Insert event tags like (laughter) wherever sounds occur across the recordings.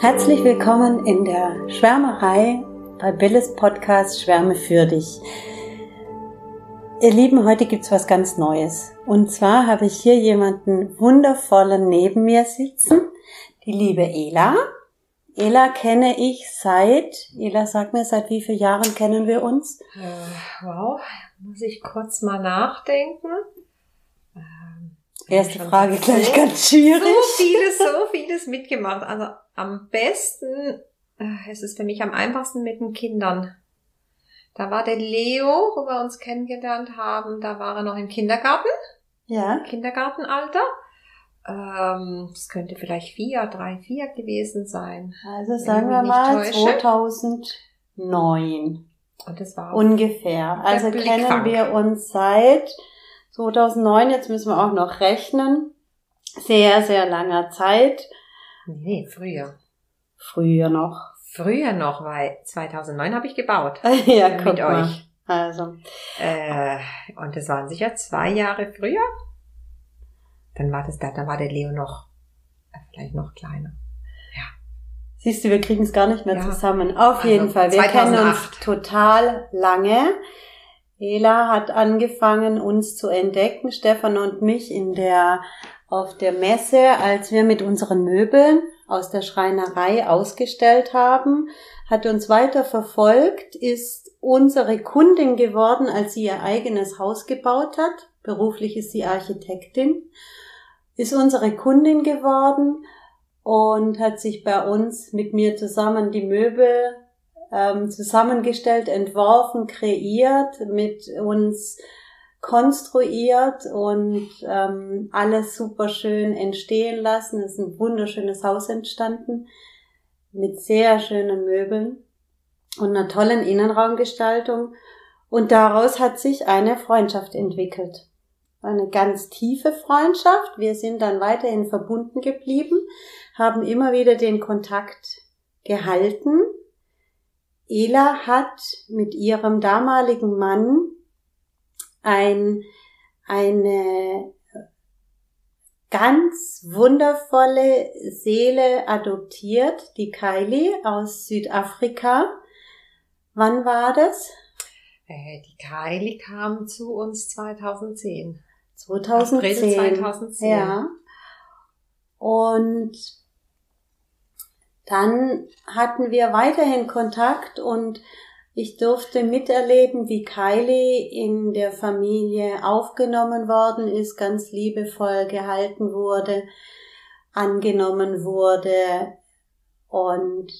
Herzlich willkommen in der Schwärmerei bei Billes Podcast Schwärme für dich. Ihr Lieben, heute gibt's was ganz Neues. Und zwar habe ich hier jemanden wundervollen neben mir sitzen, die liebe Ela. Ela kenne ich seit, Ela sag mir, seit wie vielen Jahren kennen wir uns? Äh, wow, muss ich kurz mal nachdenken. Erste Frage gleich ganz schwierig. (laughs) So vieles, so vieles mitgemacht. Also am besten, äh, es ist für mich am einfachsten mit den Kindern. Da war der Leo, wo wir uns kennengelernt haben, da war er noch im Kindergarten. Ja. Kindergartenalter. Ähm, das könnte vielleicht vier, drei, vier gewesen sein. Also sagen wir mal täusche. 2009. Und das war ungefähr. Also kennen wir uns seit 2009, jetzt müssen wir auch noch rechnen. Sehr, sehr langer Zeit. Nee, früher. Früher noch. Früher noch, weil 2009 habe ich gebaut. (laughs) ja, mit guck mal. euch. Also. Äh, und das waren sicher zwei Jahre früher. Dann war das da, dann war der Leo noch, äh, vielleicht noch kleiner. Ja. Siehst du, wir kriegen es gar nicht mehr ja. zusammen. Auf also jeden Fall. Wir 2008. kennen uns total lange. Ela hat angefangen, uns zu entdecken, Stefan und mich in der, auf der Messe, als wir mit unseren Möbeln aus der Schreinerei ausgestellt haben, hat uns weiter verfolgt, ist unsere Kundin geworden, als sie ihr eigenes Haus gebaut hat. Beruflich ist sie Architektin, ist unsere Kundin geworden und hat sich bei uns mit mir zusammen die Möbel ähm, zusammengestellt, entworfen, kreiert, mit uns konstruiert und ähm, alles super schön entstehen lassen. Es ist ein wunderschönes Haus entstanden mit sehr schönen Möbeln und einer tollen Innenraumgestaltung. Und daraus hat sich eine Freundschaft entwickelt. Eine ganz tiefe Freundschaft. Wir sind dann weiterhin verbunden geblieben, haben immer wieder den Kontakt gehalten Ela hat mit ihrem damaligen Mann ein, eine ganz wundervolle Seele adoptiert, die Kylie aus Südafrika. Wann war das? Äh, die Kylie kam zu uns 2010. 2010. April 2010. Ja. Und dann hatten wir weiterhin Kontakt und ich durfte miterleben, wie Kylie in der Familie aufgenommen worden ist, ganz liebevoll gehalten wurde, angenommen wurde und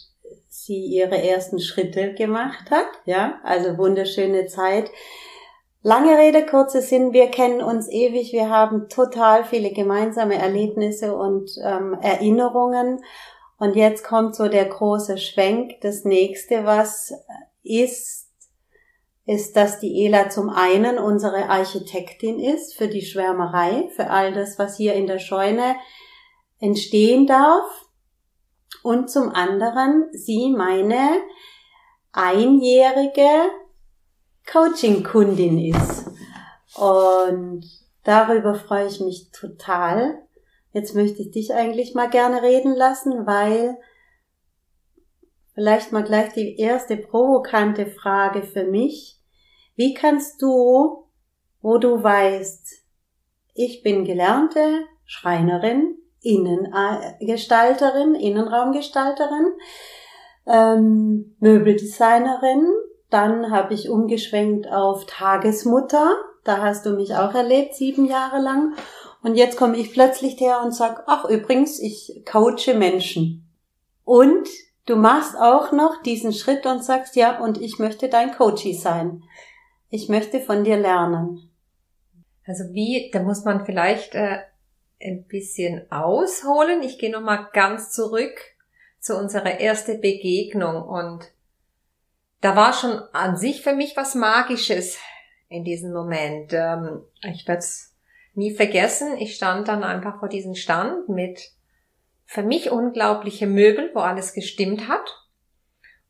sie ihre ersten Schritte gemacht hat. Ja, also wunderschöne Zeit. Lange Rede, kurze Sinn, wir kennen uns ewig, wir haben total viele gemeinsame Erlebnisse und ähm, Erinnerungen und jetzt kommt so der große Schwenk. Das nächste, was ist, ist, dass die Ela zum einen unsere Architektin ist für die Schwärmerei, für all das, was hier in der Scheune entstehen darf. Und zum anderen sie meine einjährige Coaching-Kundin ist. Und darüber freue ich mich total, Jetzt möchte ich dich eigentlich mal gerne reden lassen, weil vielleicht mal gleich die erste provokante Frage für mich. Wie kannst du, wo du weißt, ich bin gelernte Schreinerin, Innengestalterin, Innenraumgestalterin, ähm, Möbeldesignerin, dann habe ich umgeschwenkt auf Tagesmutter, da hast du mich auch erlebt, sieben Jahre lang. Und jetzt komme ich plötzlich her und sag, ach übrigens, ich coache Menschen. Und du machst auch noch diesen Schritt und sagst, ja, und ich möchte dein Coachie sein. Ich möchte von dir lernen. Also wie, da muss man vielleicht äh, ein bisschen ausholen. Ich gehe nochmal ganz zurück zu unserer ersten Begegnung und da war schon an sich für mich was Magisches in diesem Moment. Ähm, ich werde es nie vergessen, ich stand dann einfach vor diesem Stand mit für mich unglaubliche Möbel, wo alles gestimmt hat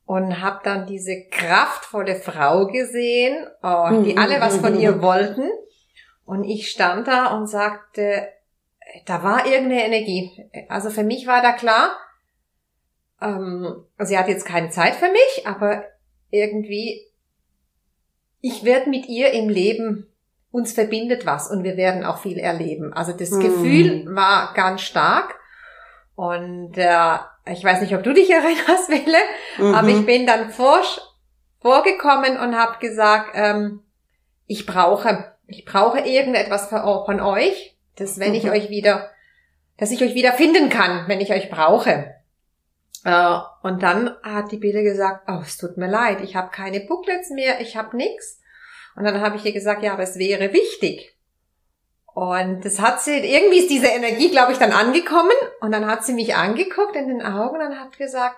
und habe dann diese kraftvolle Frau gesehen, oh, die alle was von ihr (laughs) wollten und ich stand da und sagte, da war irgendeine Energie. Also für mich war da klar, ähm, sie hat jetzt keine Zeit für mich, aber irgendwie, ich werde mit ihr im Leben, uns verbindet was und wir werden auch viel erleben. Also das hm. Gefühl war ganz stark und äh, ich weiß nicht, ob du dich (laughs) erinnerst, Wille, mhm. aber ich bin dann vor, vorgekommen und habe gesagt, ähm, ich brauche, ich brauche irgendetwas von euch, dass wenn mhm. ich euch wieder, dass ich euch wieder finden kann, wenn ich euch brauche. Äh, und dann hat die Bille gesagt, oh, es tut mir leid, ich habe keine Booklets mehr, ich habe nix. Und dann habe ich ihr gesagt, ja, aber es wäre wichtig. Und das hat sie, irgendwie ist diese Energie, glaube ich, dann angekommen. Und dann hat sie mich angeguckt in den Augen und hat gesagt,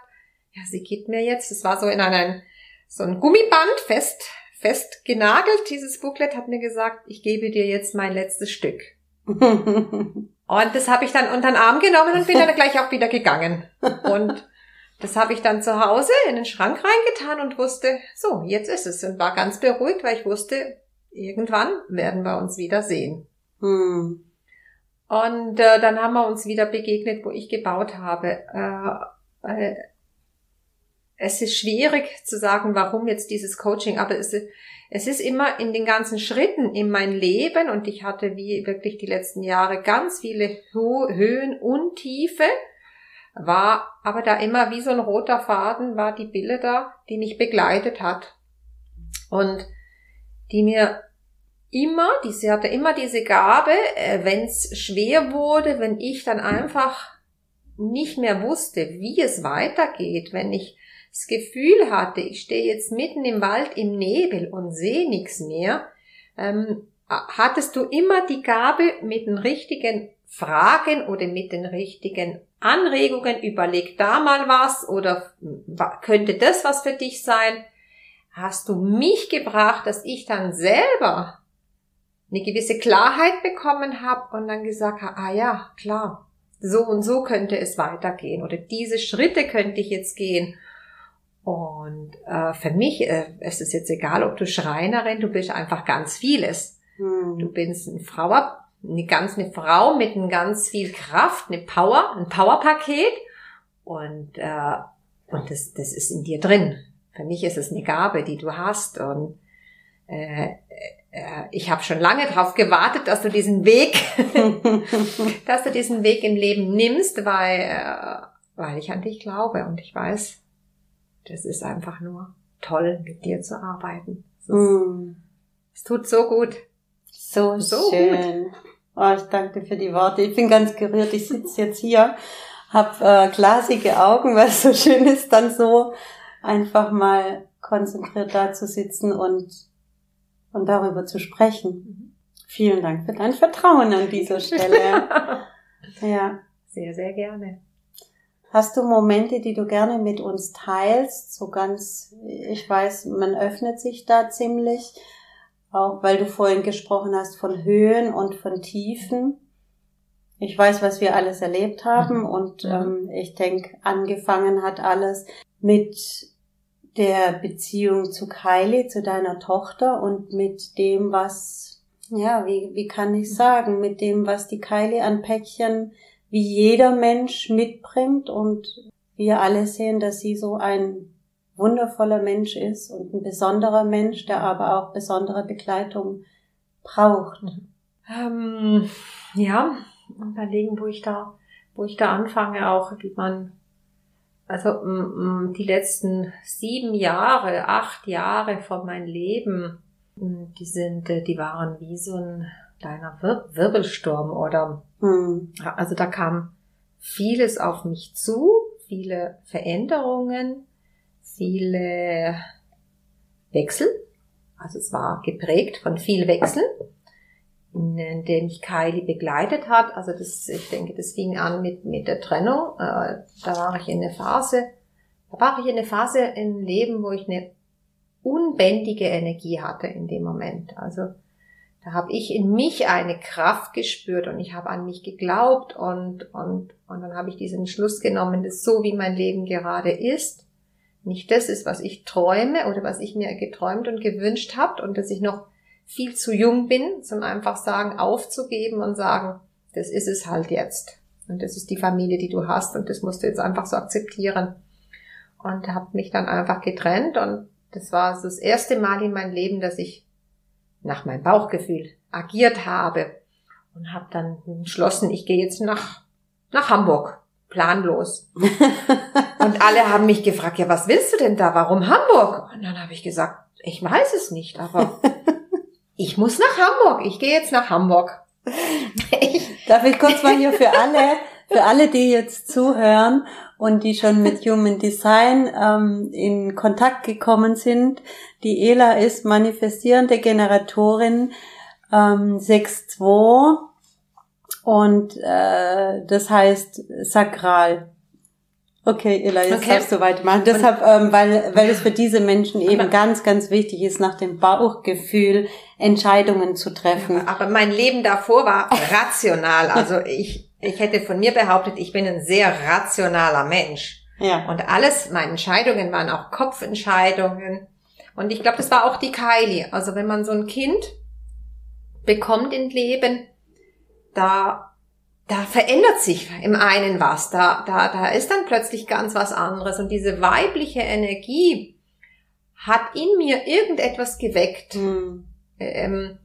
ja, sie gibt mir jetzt, das war so in einem, so ein Gummiband fest, fest genagelt, dieses Booklet, hat mir gesagt, ich gebe dir jetzt mein letztes Stück. (laughs) und das habe ich dann unter den Arm genommen und bin dann gleich auch wieder gegangen. Und das habe ich dann zu Hause in den Schrank reingetan und wusste, so, jetzt ist es. Und war ganz beruhigt, weil ich wusste, irgendwann werden wir uns wieder sehen. Hm. Und äh, dann haben wir uns wieder begegnet, wo ich gebaut habe. Äh, äh, es ist schwierig zu sagen, warum jetzt dieses Coaching, aber es, es ist immer in den ganzen Schritten in mein Leben und ich hatte wie wirklich die letzten Jahre ganz viele Höhen und Tiefe, war aber da immer wie so ein roter Faden, war die Bille da, die mich begleitet hat. Und die mir immer, die, sie hatte immer diese Gabe, äh, wenn es schwer wurde, wenn ich dann einfach nicht mehr wusste, wie es weitergeht, wenn ich das Gefühl hatte, ich stehe jetzt mitten im Wald im Nebel und sehe nichts mehr, ähm, hattest du immer die Gabe, mit den richtigen Fragen oder mit den richtigen Anregungen, überleg da mal was oder könnte das was für dich sein, hast du mich gebracht, dass ich dann selber eine gewisse Klarheit bekommen habe und dann gesagt habe, ah ja, klar, so und so könnte es weitergehen oder diese Schritte könnte ich jetzt gehen. Und äh, für mich äh, ist es jetzt egal, ob du Schreinerin, du bist einfach ganz vieles. Hm. Du bist eine Frau, eine ganz eine Frau mit ein ganz viel Kraft, eine Power, ein Powerpaket und äh, und das das ist in dir drin. Für mich ist es eine Gabe, die du hast und äh, äh, ich habe schon lange darauf gewartet, dass du diesen Weg, (laughs) dass du diesen Weg im Leben nimmst, weil, äh, weil ich an dich glaube und ich weiß, das ist einfach nur toll, mit dir zu arbeiten. Es, ist, mm. es tut so gut. So, so schön. Gut. Oh, ich danke dir für die Worte. Ich bin ganz gerührt. Ich sitze jetzt hier, habe äh, glasige Augen, (laughs) weil es so schön ist, dann so einfach mal konzentriert da zu sitzen und und darüber zu sprechen. Mhm. Vielen Dank für dein Vertrauen an dieser Stelle. (laughs) ja. Sehr, sehr gerne. Hast du Momente, die du gerne mit uns teilst? So ganz, ich weiß, man öffnet sich da ziemlich, auch weil du vorhin gesprochen hast von Höhen und von Tiefen. Ich weiß, was wir alles erlebt haben mhm. und mhm. ähm, ich denke, angefangen hat alles mit der Beziehung zu Kylie, zu deiner Tochter und mit dem, was, ja, wie, wie kann ich sagen, mit dem, was die Kylie an Päckchen wie jeder Mensch mitbringt und wir alle sehen, dass sie so ein wundervoller Mensch ist und ein besonderer Mensch, der aber auch besondere Begleitung braucht. Ähm, ja, überlegen, wo ich da, wo ich da anfange auch, wie man also die letzten sieben Jahre, acht Jahre von meinem Leben, die sind, äh, die waren wie so ein kleiner Wir Wirbelsturm oder mhm. also da kam vieles auf mich zu, viele Veränderungen, viele Wechsel. Also es war geprägt von viel Wechsel in dem mich Kylie begleitet hat. Also das, ich denke, das fing an mit, mit der Trennung. Äh, da war ich in der Phase, da war ich in der Phase im Leben, wo ich eine unbändige Energie hatte in dem Moment. Also da habe ich in mich eine Kraft gespürt und ich habe an mich geglaubt und, und, und dann habe ich diesen Schluss genommen, dass so wie mein Leben gerade ist, nicht das ist, was ich träume oder was ich mir geträumt und gewünscht habe und dass ich noch viel zu jung bin, zum einfach sagen, aufzugeben und sagen, das ist es halt jetzt. Und das ist die Familie, die du hast und das musst du jetzt einfach so akzeptieren. und habe mich dann einfach getrennt und das war so das erste Mal in meinem Leben, dass ich nach meinem Bauchgefühl agiert habe und habe dann entschlossen, ich gehe jetzt nach nach Hamburg, planlos. (laughs) und alle haben mich gefragt, ja, was willst du denn da? Warum Hamburg? Und dann habe ich gesagt, ich weiß es nicht, aber (laughs) ich muss nach Hamburg. Ich gehe jetzt nach Hamburg. Darf ich kurz mal hier für alle, für alle, die jetzt zuhören und die schon mit (laughs) Human Design ähm, in Kontakt gekommen sind. Die Ela ist manifestierende Generatorin ähm, 6.2 und äh, das heißt sakral. Okay, Ela, jetzt okay. darfst du weitermachen. Deshalb, ähm, weil, weil es für diese Menschen eben ganz, ganz wichtig ist, nach dem Bauchgefühl Entscheidungen zu treffen. Aber mein Leben davor war rational. Also (laughs) ich, ich hätte von mir behauptet, ich bin ein sehr rationaler Mensch. Ja. Und alles, meine Entscheidungen waren auch Kopfentscheidungen. Und ich glaube, das war auch die Kylie. Also wenn man so ein Kind bekommt im Leben, da, da verändert sich im einen was. Da, da, da ist dann plötzlich ganz was anderes. Und diese weibliche Energie hat in mir irgendetwas geweckt, mhm. ähm,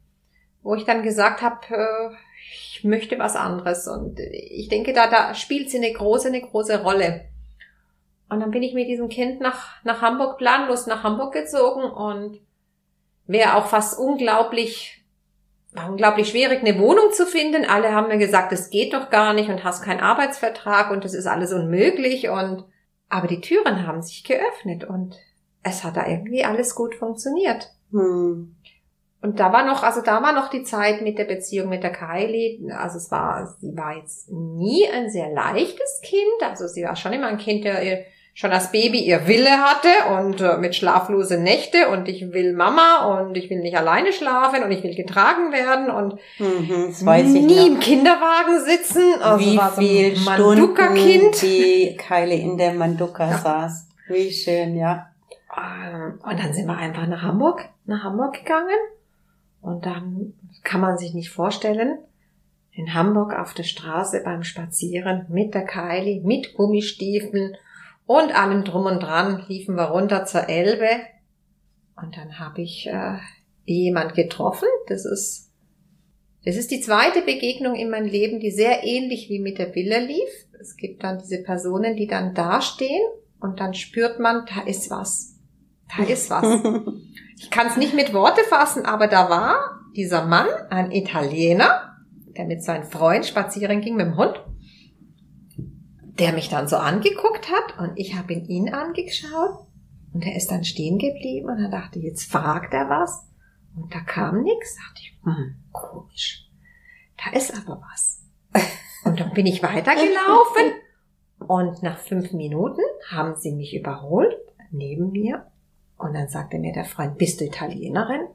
wo ich dann gesagt habe, äh, ich möchte was anderes. Und ich denke, da, da spielt sie eine große, eine große Rolle. Und dann bin ich mit diesem Kind nach, nach Hamburg planlos nach Hamburg gezogen und wäre auch fast unglaublich, war unglaublich schwierig, eine Wohnung zu finden. Alle haben mir gesagt, es geht doch gar nicht und hast keinen Arbeitsvertrag und das ist alles unmöglich und, aber die Türen haben sich geöffnet und es hat da irgendwie alles gut funktioniert. Hm. Und da war noch, also da war noch die Zeit mit der Beziehung mit der Kylie. Also es war, sie war jetzt nie ein sehr leichtes Kind. Also sie war schon immer ein Kind, der ihr schon als Baby ihr Wille hatte und äh, mit schlaflose Nächte und ich will Mama und ich will nicht alleine schlafen und ich will getragen werden und mhm, nie im Kinderwagen sitzen. Also Wie war so viel Stunden die Kylie in der Manduka (laughs) ja. saß. Wie schön, ja. Ähm, und dann sind wir einfach nach Hamburg, nach Hamburg gegangen und dann kann man sich nicht vorstellen, in Hamburg auf der Straße beim Spazieren mit der Kylie, mit Gummistiefeln und allem drum und dran liefen wir runter zur Elbe. Und dann habe ich äh, jemand getroffen. Das ist, das ist die zweite Begegnung in meinem Leben, die sehr ähnlich wie mit der Villa lief. Es gibt dann diese Personen, die dann dastehen und dann spürt man, da ist was. Da ist was. (laughs) Ich kann es nicht mit Worte fassen, aber da war dieser Mann, ein Italiener, der mit seinem Freund spazieren ging mit dem Hund, der mich dann so angeguckt hat und ich habe ihn ihn angeschaut und er ist dann stehen geblieben und er dachte, jetzt fragt er was und da kam nichts, dachte ich, hm, komisch, da ist aber was. (laughs) Und dann bin ich weitergelaufen und nach fünf Minuten haben sie mich überholt neben mir und dann sagte mir der Freund, bist du Italienerin?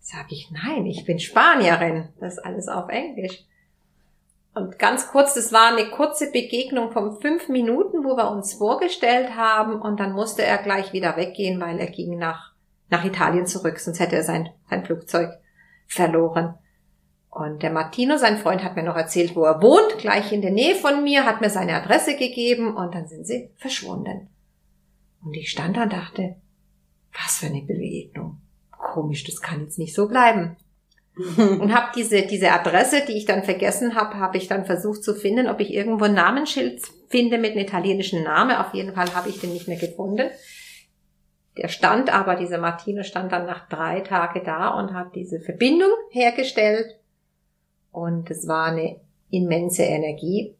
Sag ich, nein, ich bin Spanierin. Das ist alles auf Englisch. Und ganz kurz, das war eine kurze Begegnung von fünf Minuten, wo wir uns vorgestellt haben und dann musste er gleich wieder weggehen, weil er ging nach, nach Italien zurück, sonst hätte er sein, sein Flugzeug verloren. Und der Martino, sein Freund, hat mir noch erzählt, wo er wohnt, gleich in der Nähe von mir, hat mir seine Adresse gegeben und dann sind sie verschwunden. Und ich stand da und dachte, was für eine Begegnung. Komisch, das kann jetzt nicht so bleiben. (laughs) und habe diese diese Adresse, die ich dann vergessen habe, habe ich dann versucht zu finden, ob ich irgendwo ein Namensschild finde mit einem italienischen Namen. Auf jeden Fall habe ich den nicht mehr gefunden. Der stand aber, dieser Martino stand dann nach drei Tagen da und hat diese Verbindung hergestellt. Und es war eine immense Energie,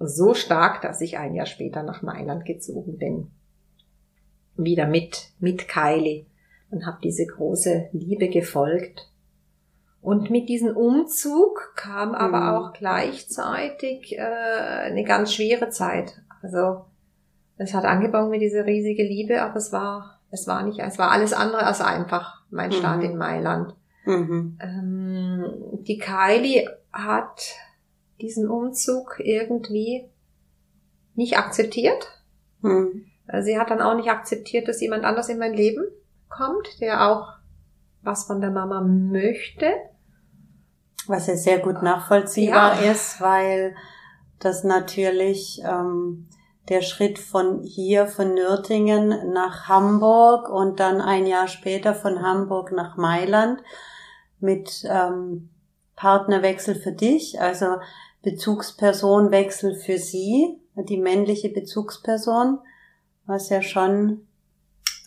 so stark, dass ich ein Jahr später nach Mailand gezogen bin wieder mit, mit Kylie und habe diese große Liebe gefolgt. Und mit diesem Umzug kam aber mhm. auch gleichzeitig äh, eine ganz schwere Zeit. Also es hat angefangen mit dieser riesige Liebe, aber es war es war nicht, es war alles andere als einfach mein Start mhm. in Mailand. Mhm. Ähm, die Kylie hat diesen Umzug irgendwie nicht akzeptiert. Mhm. Sie hat dann auch nicht akzeptiert, dass jemand anders in mein Leben kommt, der auch was von der Mama möchte. Was ja sehr gut nachvollziehbar ja. ist, weil das natürlich ähm, der Schritt von hier, von Nürtingen nach Hamburg und dann ein Jahr später von Hamburg nach Mailand mit ähm, Partnerwechsel für dich, also Bezugspersonwechsel für sie, die männliche Bezugsperson, was ja schon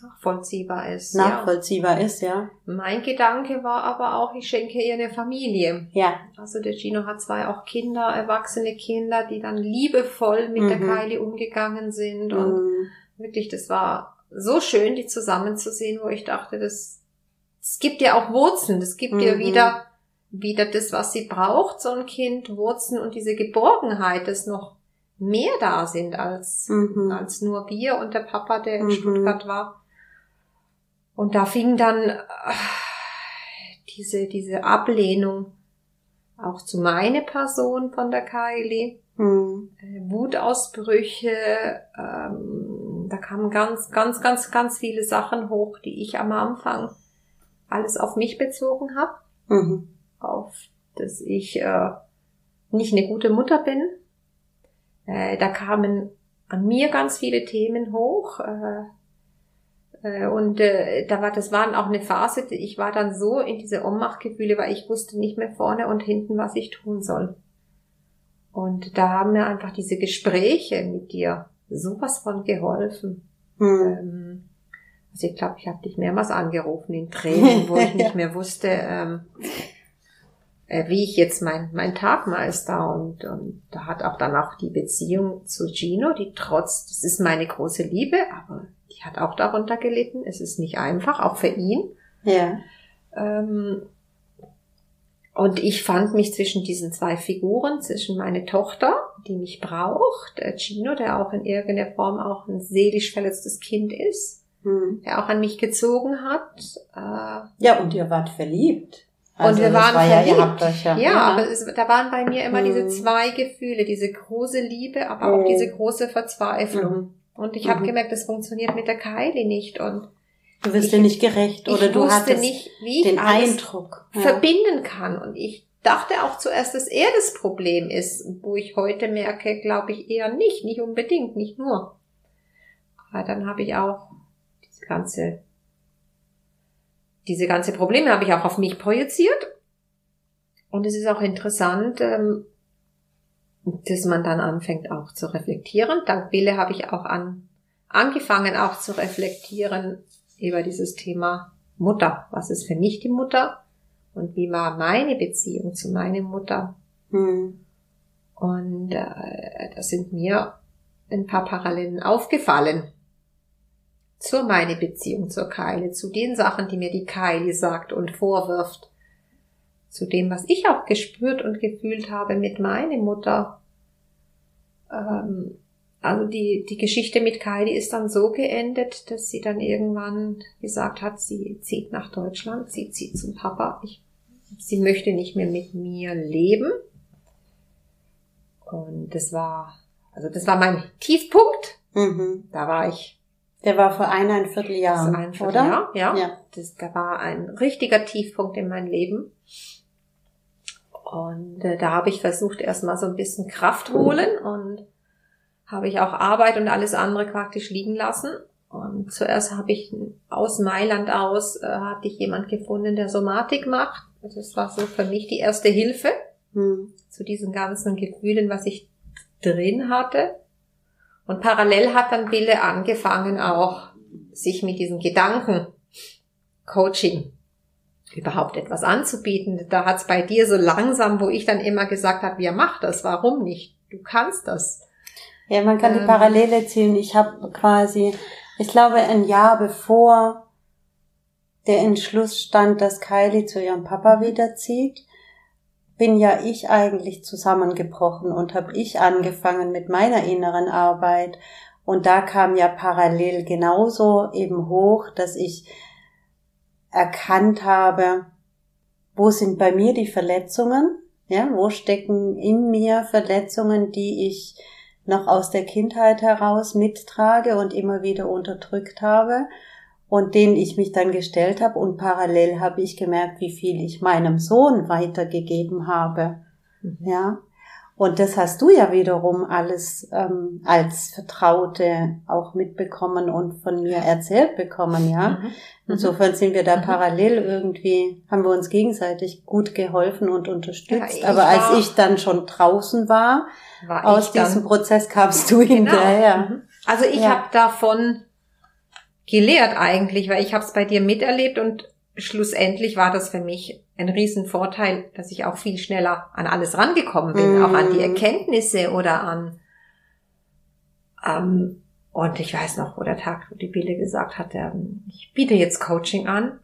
nachvollziehbar ist. Nachvollziehbar ja. ist, ja. Mein Gedanke war aber auch, ich schenke ihr eine Familie. Ja. Also der Gino hat zwei auch Kinder, erwachsene Kinder, die dann liebevoll mit mhm. der Kylie umgegangen sind und mhm. wirklich, das war so schön, die zusammenzusehen, wo ich dachte, das, es gibt ja auch Wurzeln, das gibt mhm. ihr wieder, wieder das, was sie braucht, so ein Kind, Wurzeln und diese Geborgenheit, das noch mehr da sind als, mhm. als nur wir und der Papa, der in mhm. Stuttgart war. Und da fing dann äh, diese, diese Ablehnung auch zu meiner Person von der Kylie. Mhm. Wutausbrüche, ähm, da kamen ganz, ganz, ganz, ganz viele Sachen hoch, die ich am Anfang alles auf mich bezogen habe. Mhm. Auf, dass ich äh, nicht eine gute Mutter bin. Äh, da kamen an mir ganz viele Themen hoch. Äh, äh, und äh, da war, das war auch eine Phase, ich war dann so in diese Ohnmachtgefühle, weil ich wusste nicht mehr vorne und hinten, was ich tun soll. Und da haben mir einfach diese Gespräche mit dir sowas von geholfen. Hm. Ähm, also ich glaube, ich habe dich mehrmals angerufen in Tränen, wo ich (laughs) nicht mehr wusste, ähm, äh, wie ich jetzt mein, mein Tag meister. Und, und da hat auch dann auch die Beziehung zu Gino, die trotz, das ist meine große Liebe, aber die hat auch darunter gelitten. Es ist nicht einfach, auch für ihn. Ja. Ähm, und ich fand mich zwischen diesen zwei Figuren, zwischen meine Tochter, die mich braucht, der Gino, der auch in irgendeiner Form auch ein seelisch verletztes Kind ist, hm. der auch an mich gezogen hat. Äh, ja, und ihr wart verliebt. Also und wir waren war verliebt. Ja, ja, ja, aber es, da waren bei mir immer hm. diese zwei Gefühle, diese große Liebe, aber auch hm. diese große Verzweiflung. Und ich mhm. habe gemerkt, das funktioniert mit der Kylie nicht und du wirst dir nicht gerecht oder du hattest nicht, wie den Eindruck ja. verbinden kann und ich dachte auch zuerst, dass er das Problem ist, wo ich heute merke, glaube ich eher nicht, nicht unbedingt, nicht nur. Aber dann habe ich auch diese ganze diese ganze Probleme habe ich auch auf mich projiziert. Und es ist auch interessant, ähm, dass man dann anfängt auch zu reflektieren. Dank Wille habe ich auch an, angefangen auch zu reflektieren über dieses Thema Mutter. Was ist für mich die Mutter? Und wie war meine Beziehung zu meiner Mutter? Hm. Und äh, da sind mir ein paar Parallelen aufgefallen zu meiner Beziehung zur Keile, zu den Sachen, die mir die Keile sagt und vorwirft zu dem, was ich auch gespürt und gefühlt habe mit meiner Mutter. Ähm, also die, die Geschichte mit Kylie ist dann so geendet, dass sie dann irgendwann gesagt hat, sie zieht nach Deutschland, sie zieht zum Papa. Ich, sie möchte nicht mehr mit mir leben. Und das war, also das war mein Tiefpunkt. Mhm. Da war ich der war vor eineinviertel Jahren, ein Vierteljahr, oder? Ja. ja. Das, da war ein richtiger Tiefpunkt in meinem Leben. Und äh, da habe ich versucht, erstmal so ein bisschen Kraft holen und habe ich auch Arbeit und alles andere praktisch liegen lassen. Und zuerst habe ich aus Mailand aus, äh, hatte ich jemand gefunden, der Somatik macht. Das war so für mich die erste Hilfe hm. zu diesen ganzen Gefühlen, was ich drin hatte. Und parallel hat dann Wille angefangen auch, sich mit diesen Gedanken Coaching überhaupt etwas anzubieten. Da hat's bei dir so langsam, wo ich dann immer gesagt habe, ja mach das, warum nicht? Du kannst das. Ja, man kann ähm, die Parallele ziehen. Ich habe quasi, ich glaube, ein Jahr bevor der Entschluss stand, dass Kylie zu ihrem Papa wiederzieht, bin ja ich eigentlich zusammengebrochen und habe ich angefangen mit meiner inneren Arbeit. Und da kam ja parallel genauso eben hoch, dass ich erkannt habe, wo sind bei mir die Verletzungen, ja, wo stecken in mir Verletzungen, die ich noch aus der Kindheit heraus mittrage und immer wieder unterdrückt habe und denen ich mich dann gestellt habe und parallel habe ich gemerkt, wie viel ich meinem Sohn weitergegeben habe. Mhm. Ja. Und das hast du ja wiederum alles ähm, als Vertraute auch mitbekommen und von mir erzählt bekommen, ja. Mhm. mhm. Insofern sind wir da mhm. parallel irgendwie, haben wir uns gegenseitig gut geholfen und unterstützt. Ja, Aber als ich dann schon draußen war, war aus diesem dann, Prozess kamst du genau. hinterher. Mhm. Also ich ja. habe davon gelehrt eigentlich, weil ich habe es bei dir miterlebt und schlussendlich war das für mich ein Riesenvorteil, dass ich auch viel schneller an alles rangekommen bin, mm. auch an die mhm. Erkenntnisse oder an ähm, und ich weiß noch, wo der Tag, wo die Bille gesagt hat, ähm, ich biete jetzt Coaching an.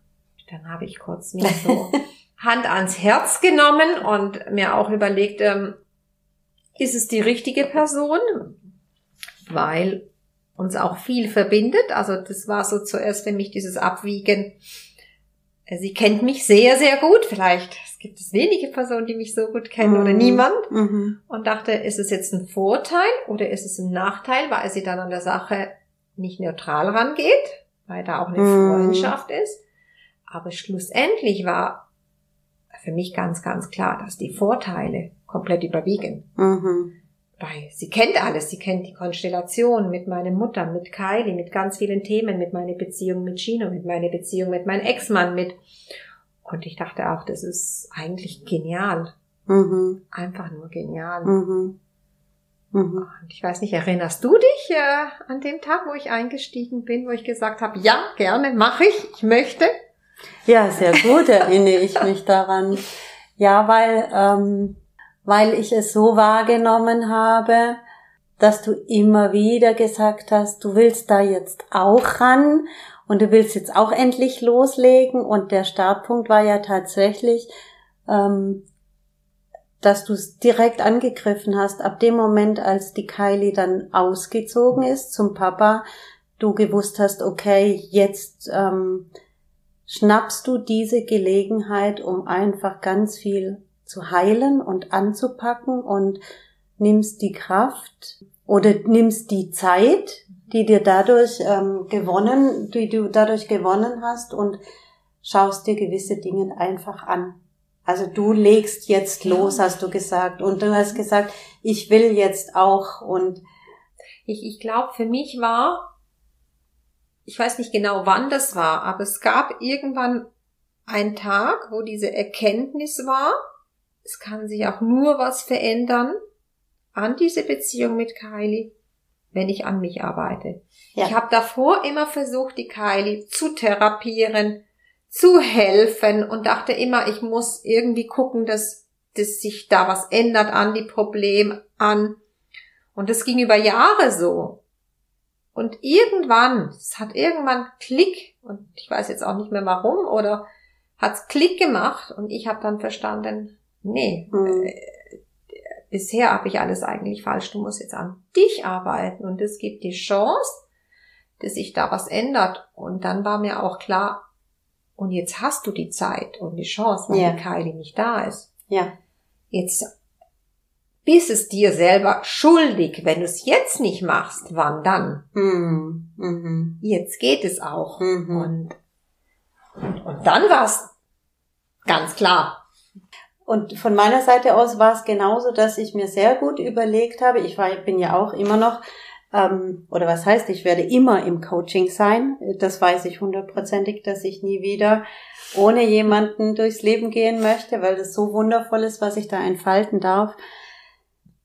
Dann habe ich kurz mir so (laughs) Hand ans Herz genommen und mir auch überlegt, ähm, ist es die richtige Person? Weil uns auch viel verbindet. Also das war so zuerst für mich dieses Abwiegen. Sie kennt mich sehr, sehr gut. Vielleicht es gibt es wenige Personen, die mich so gut kennen mhm. oder niemand. Mhm. Und dachte, ist es jetzt ein Vorteil oder ist es ein Nachteil, weil sie dann an der Sache nicht neutral rangeht, weil da auch eine mhm. Freundschaft ist. Aber schlussendlich war für mich ganz, ganz klar, dass die Vorteile komplett überwiegen. Mhm bei, sie kennt alles, sie kennt die Konstellation mit meiner Mutter, mit Kylie, mit ganz vielen Themen, mit meiner Beziehung mit Chino, mit meiner Beziehung mit meinem Ex-Mann, mit, und ich dachte auch, das ist eigentlich genial. Mhm. Einfach nur genial. Mhm. Mhm. Und ich weiß nicht, erinnerst du dich äh, an dem Tag, wo ich eingestiegen bin, wo ich gesagt habe, ja, gerne, mache ich, ich möchte? Ja, sehr gut erinnere ich mich daran. Ja, weil ähm, weil ich es so wahrgenommen habe, dass du immer wieder gesagt hast, du willst da jetzt auch ran und du willst jetzt auch endlich loslegen. Und der Startpunkt war ja tatsächlich, ähm, dass du es direkt angegriffen hast. Ab dem Moment, als die Kylie dann ausgezogen ist zum Papa, du gewusst hast, okay, jetzt ähm, schnappst du diese Gelegenheit, um einfach ganz viel zu heilen und anzupacken und nimmst die Kraft oder nimmst die Zeit, die dir dadurch ähm, gewonnen, die du dadurch gewonnen hast und schaust dir gewisse Dinge einfach an. Also du legst jetzt los, hast du gesagt. Und du hast gesagt, ich will jetzt auch und ich, ich glaube, für mich war, ich weiß nicht genau wann das war, aber es gab irgendwann einen Tag, wo diese Erkenntnis war, es kann sich auch nur was verändern an diese Beziehung mit Kylie, wenn ich an mich arbeite. Ja. Ich habe davor immer versucht, die Kylie zu therapieren, zu helfen und dachte immer, ich muss irgendwie gucken, dass, dass sich da was ändert an die Probleme an. Und das ging über Jahre so. Und irgendwann, es hat irgendwann Klick, und ich weiß jetzt auch nicht mehr warum, oder hat's Klick gemacht und ich habe dann verstanden, nee, mhm. äh, bisher habe ich alles eigentlich falsch, du musst jetzt an dich arbeiten und es gibt die Chance, dass sich da was ändert. Und dann war mir auch klar, und jetzt hast du die Zeit und die Chance, weil ja. die Kylie nicht da ist. Ja. Jetzt bist es dir selber schuldig. Wenn du es jetzt nicht machst, wann dann? Mhm. Mhm. Jetzt geht es auch. Mhm. Und, und, und dann war es ganz klar. Und von meiner Seite aus war es genauso, dass ich mir sehr gut überlegt habe, ich war, bin ja auch immer noch, ähm, oder was heißt, ich werde immer im Coaching sein. Das weiß ich hundertprozentig, dass ich nie wieder ohne jemanden durchs Leben gehen möchte, weil das so wundervoll ist, was ich da entfalten darf.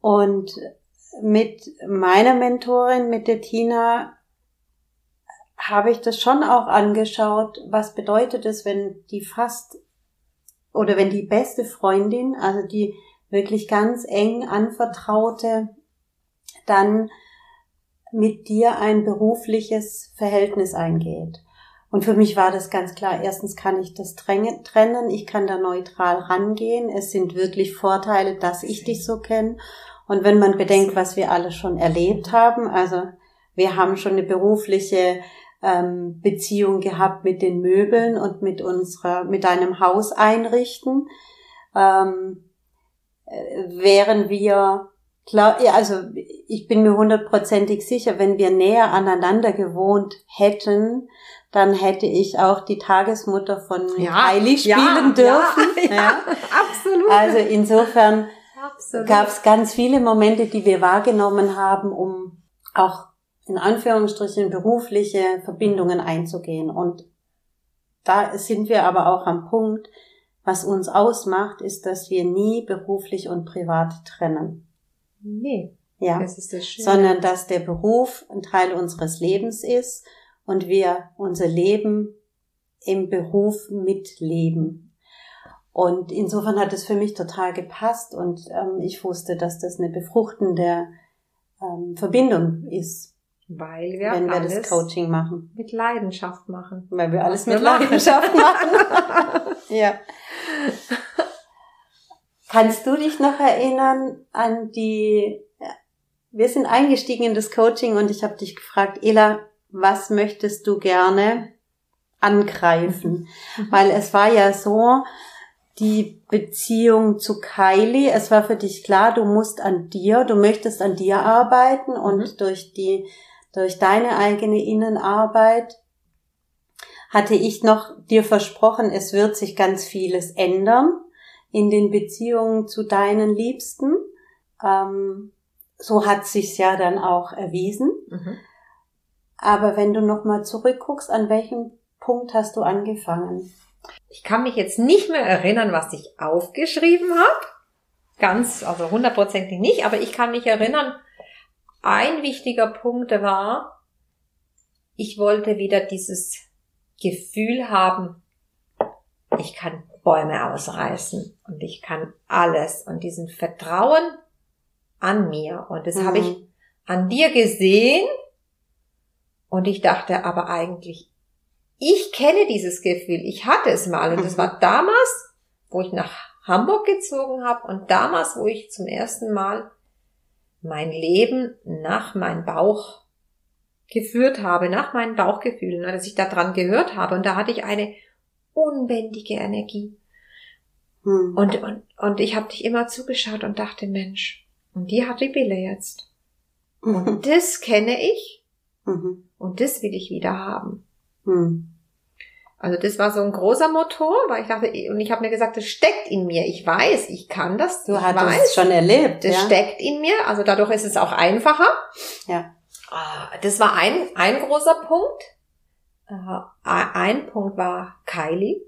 Und mit meiner Mentorin, mit der Tina, habe ich das schon auch angeschaut, was bedeutet es, wenn die fast oder wenn die beste Freundin, also die wirklich ganz eng anvertraute, dann mit dir ein berufliches Verhältnis eingeht. Und für mich war das ganz klar, erstens kann ich das trennen, ich kann da neutral rangehen, es sind wirklich Vorteile, dass ich dich so kenne. Und wenn man bedenkt, was wir alle schon erlebt haben, also wir haben schon eine berufliche ähm, Beziehung gehabt mit den Möbeln und mit unserer, mit einem Haus einrichten. Ähm, äh, wären wir klar, ja, also ich bin mir hundertprozentig sicher, wenn wir näher aneinander gewohnt hätten, dann hätte ich auch die Tagesmutter von ja, Heili spielen ja, dürfen. (laughs) Ja, ja, absolut. Also insofern gab es ganz viele Momente, die wir wahrgenommen haben, um auch in Anführungsstrichen berufliche Verbindungen einzugehen. Und da sind wir aber auch am Punkt, was uns ausmacht, ist, dass wir nie beruflich und privat trennen. Nee. Ja. Das ist das Schöne. Sondern dass der Beruf ein Teil unseres Lebens ist und wir unser Leben im Beruf mitleben. Und insofern hat es für mich total gepasst und ähm, ich wusste, dass das eine befruchtende ähm, Verbindung ist. Weil wir wenn wir das Coaching machen. Mit Leidenschaft machen. Weil wir alles mit Leidenschaft machen. (laughs) ja. Kannst du dich noch erinnern an die, wir sind eingestiegen in das Coaching und ich habe dich gefragt, Ela, was möchtest du gerne angreifen? Mhm. Weil es war ja so, die Beziehung zu Kylie, es war für dich klar, du musst an dir, du möchtest an dir arbeiten und mhm. durch die, durch deine eigene Innenarbeit hatte ich noch dir versprochen, es wird sich ganz vieles ändern in den Beziehungen zu deinen Liebsten. Ähm, so hat sich's ja dann auch erwiesen. Mhm. Aber wenn du noch mal zurückguckst, an welchem Punkt hast du angefangen? Ich kann mich jetzt nicht mehr erinnern, was ich aufgeschrieben habe. Ganz, also hundertprozentig nicht, aber ich kann mich erinnern, ein wichtiger Punkt war, ich wollte wieder dieses Gefühl haben, ich kann Bäume ausreißen und ich kann alles und diesen Vertrauen an mir und das mhm. habe ich an dir gesehen und ich dachte aber eigentlich, ich kenne dieses Gefühl, ich hatte es mal und das mhm. war damals, wo ich nach Hamburg gezogen habe und damals, wo ich zum ersten Mal mein Leben nach meinem Bauch geführt habe, nach meinen Bauchgefühlen, ne, dass ich daran gehört habe und da hatte ich eine unbändige Energie. Mhm. Und, und, und ich habe dich immer zugeschaut und dachte, Mensch, und die hat die Bille jetzt. Und das kenne ich mhm. und das will ich wieder haben. Hm. Also das war so ein großer Motor, weil ich dachte, und ich habe mir gesagt, das steckt in mir. Ich weiß, ich kann das. Du ich hast es schon erlebt. Das ja? steckt in mir. Also dadurch ist es auch einfacher. Ja. Ah, das war ein, ein großer Punkt. Äh, ein Punkt war Kylie.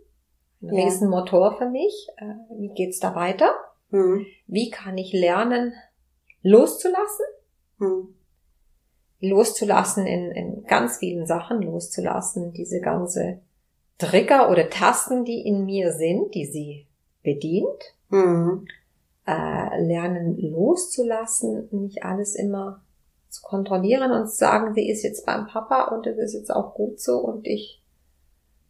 Ein ja. Riesenmotor für mich. Äh, wie geht's da weiter? Hm. Wie kann ich lernen, loszulassen? Hm loszulassen in, in ganz vielen Sachen, loszulassen, diese ganze Trigger oder Tasten, die in mir sind, die sie bedient, mhm. äh, lernen loszulassen, nicht alles immer zu kontrollieren und zu sagen, sie ist jetzt beim Papa und es ist jetzt auch gut so und ich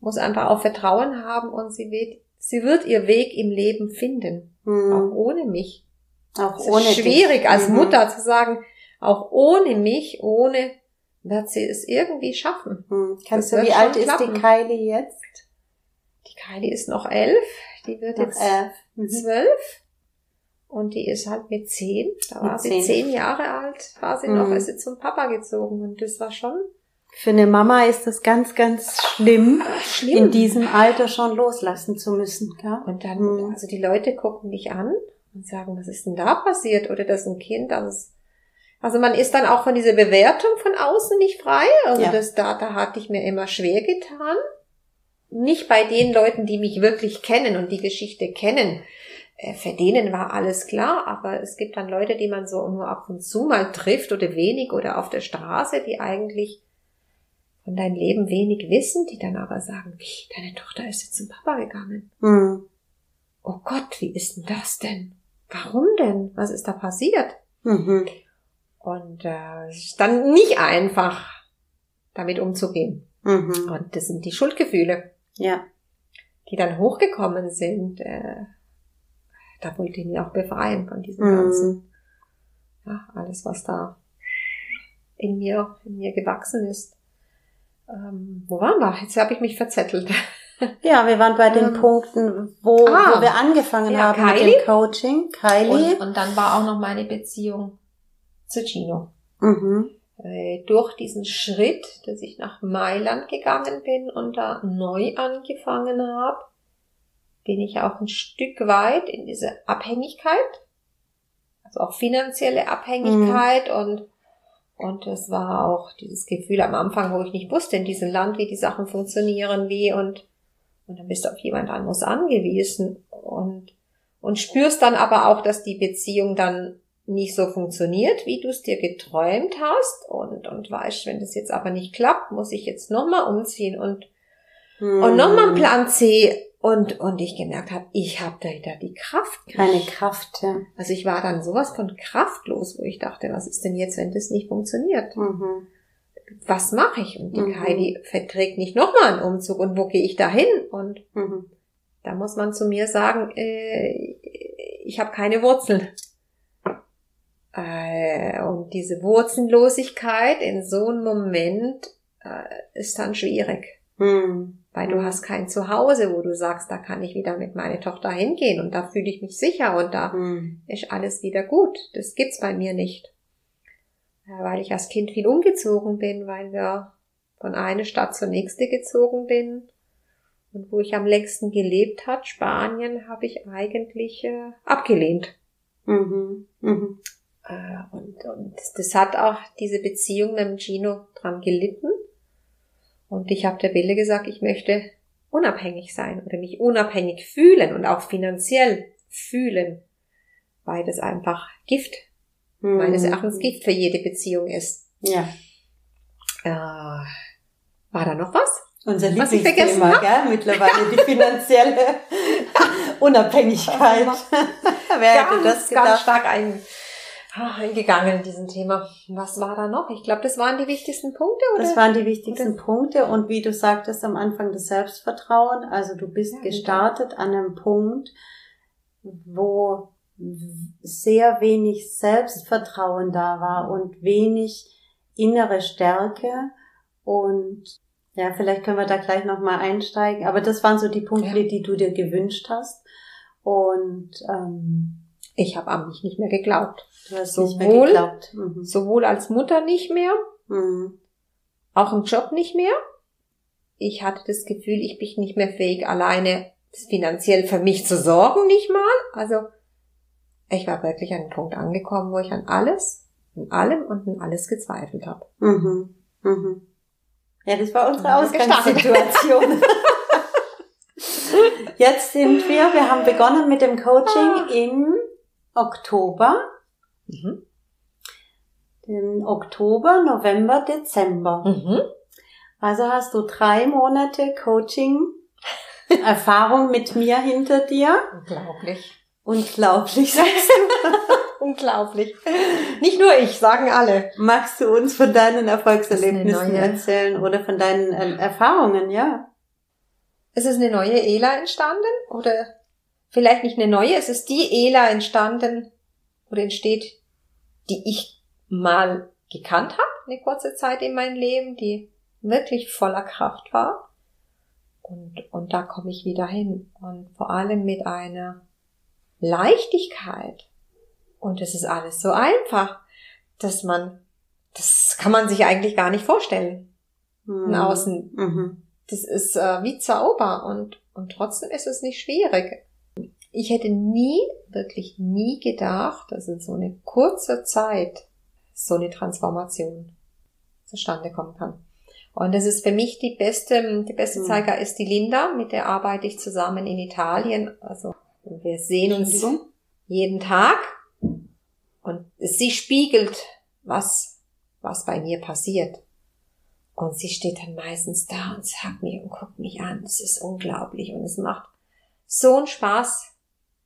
muss einfach auch Vertrauen haben und sie wird, sie wird ihr Weg im Leben finden, mhm. auch ohne mich. Auch es ohne ist schwierig dich. als mhm. Mutter zu sagen, auch ohne mich, ohne wird sie es irgendwie schaffen. Hm. Kannst das du, wie alt klappen. ist die Kylie jetzt? Die Kylie ist noch elf, die wird noch jetzt elf. Mhm. zwölf. Und die ist halt mit zehn, da war mit sie zehn. zehn Jahre alt, war sie mhm. noch, ist sie zum Papa gezogen und das war schon. Für eine Mama ist das ganz, ganz schlimm, schlimm. in diesem Alter schon loslassen zu müssen. Ja? Und dann, mhm. also die Leute gucken mich an und sagen, was ist denn da passiert? Oder das ist ein Kind, das also man ist dann auch von dieser Bewertung von außen nicht frei. Also ja. das da, da hatte ich mir immer schwer getan. Nicht bei den Leuten, die mich wirklich kennen und die Geschichte kennen. Äh, für denen war alles klar, aber es gibt dann Leute, die man so nur ab und zu mal trifft oder wenig oder auf der Straße, die eigentlich von deinem Leben wenig wissen, die dann aber sagen, wie, deine Tochter ist jetzt zum Papa gegangen. Mhm. Oh Gott, wie ist denn das denn? Warum denn? Was ist da passiert? Mhm. Und äh, es ist dann nicht einfach, damit umzugehen. Mhm. Und das sind die Schuldgefühle. Ja. Die dann hochgekommen sind. Äh, da wollte ich mich auch befreien von diesem mhm. ganzen, ja, alles, was da in mir, in mir gewachsen ist. Ähm, wo waren wir? Jetzt habe ich mich verzettelt. (laughs) Ja, wir waren bei den ähm, Punkten, wo, ah, wo wir angefangen ja, haben Kylie. mit dem Coaching. Kylie. Und, und dann war auch noch meine Beziehung zu Gino. Mhm. Äh, durch diesen Schritt, dass ich nach Mailand gegangen bin und da neu angefangen habe, bin ich auch ein Stück weit in diese Abhängigkeit Also auch finanzielle Abhängigkeit mhm. und und es war auch dieses Gefühl am Anfang, wo ich nicht wusste in diesem Land, wie die Sachen funktionieren, wie und und dann bist du auf jemand anderes angewiesen und und spürst dann aber auch, dass die Beziehung dann nicht so funktioniert, wie du es dir geträumt hast und, und weißt, wenn das jetzt aber nicht klappt, muss ich jetzt nochmal umziehen und, hm. und nochmal einen Plan C und, und ich gemerkt habe, ich habe da wieder die Kraft. Keine Kraft, ja. Also ich war dann sowas von kraftlos, wo ich dachte, was ist denn jetzt, wenn das nicht funktioniert? Mhm. Was mache ich? Und die mhm. Heidi verträgt nicht nochmal einen Umzug und wo gehe ich da hin? Und mhm. da muss man zu mir sagen, äh, ich habe keine Wurzeln. Äh, und diese Wurzellosigkeit in so einem Moment äh, ist dann schwierig. Hm. Weil du hm. hast kein Zuhause, wo du sagst, da kann ich wieder mit meiner Tochter hingehen und da fühle ich mich sicher und da hm. ist alles wieder gut. Das gibt's bei mir nicht. Weil ich als Kind viel umgezogen bin, weil wir von einer Stadt zur nächste gezogen bin. Und wo ich am längsten gelebt hat, Spanien, habe ich eigentlich äh, abgelehnt. Mhm. Mhm. Äh, und, und das hat auch diese Beziehung mit dem Gino dran gelitten. Und ich habe der Bille gesagt, ich möchte unabhängig sein oder mich unabhängig fühlen und auch finanziell fühlen, weil das einfach Gift, mhm. meines Erachtens Gift für jede Beziehung ist. Ja. Äh, war da noch was? Unser was ich vergessen habe? Gell? Mittlerweile die finanzielle (laughs) Unabhängigkeit. Wer hätte das gedacht? Ganz stark ein, eingegangen in diesem Thema. Was war da noch? Ich glaube, das waren die wichtigsten Punkte, oder? Das waren die wichtigsten oder? Punkte und wie du sagtest am Anfang das Selbstvertrauen. Also du bist ja, gestartet an einem Punkt, wo sehr wenig Selbstvertrauen da war und wenig innere Stärke und ja, vielleicht können wir da gleich nochmal einsteigen. Aber das waren so die Punkte, ja. die du dir gewünscht hast. Und ähm, ich habe an mich nicht mehr geglaubt. Du hast sowohl, nicht mehr geglaubt. Mhm. sowohl als Mutter nicht mehr, mhm. auch im Job nicht mehr. Ich hatte das Gefühl, ich bin nicht mehr fähig, alleine finanziell für mich zu sorgen, nicht mal. Also ich war wirklich an einem Punkt angekommen, wo ich an alles, an allem und an alles gezweifelt habe. Mhm. Mhm. Ja, das war unsere Ausgangssituation. (laughs) Jetzt sind wir, wir haben begonnen mit dem Coaching ah. im Oktober. Mhm. Den Oktober, November, Dezember. Mhm. Also hast du drei Monate Coaching Erfahrung mit mir hinter dir. Unglaublich. Unglaublich, (laughs) sagst du. Unglaublich. Nicht nur ich, sagen alle. Magst du uns von deinen Erfolgserlebnissen erzählen oder von deinen äh, Erfahrungen, ja? Ist es eine neue Ela entstanden oder vielleicht nicht eine neue, es ist die Ela entstanden oder entsteht, die ich mal gekannt habe, eine kurze Zeit in meinem Leben, die wirklich voller Kraft war. Und, und da komme ich wieder hin. Und vor allem mit einer Leichtigkeit. Und es ist alles so einfach, dass man, das kann man sich eigentlich gar nicht vorstellen. Mhm. Außen. Mhm. Das ist äh, wie Zauber und, und trotzdem ist es nicht schwierig. Ich hätte nie, wirklich nie gedacht, dass in so eine kurze Zeit so eine Transformation zustande kommen kann. Und das ist für mich die beste, die beste mhm. Zeiger ist die Linda, mit der arbeite ich zusammen in Italien. Also wir sehen uns jeden Tag und sie spiegelt, was, was bei mir passiert. Und sie steht dann meistens da und sagt mir und guckt mich an. Es ist unglaublich und es macht so einen Spaß,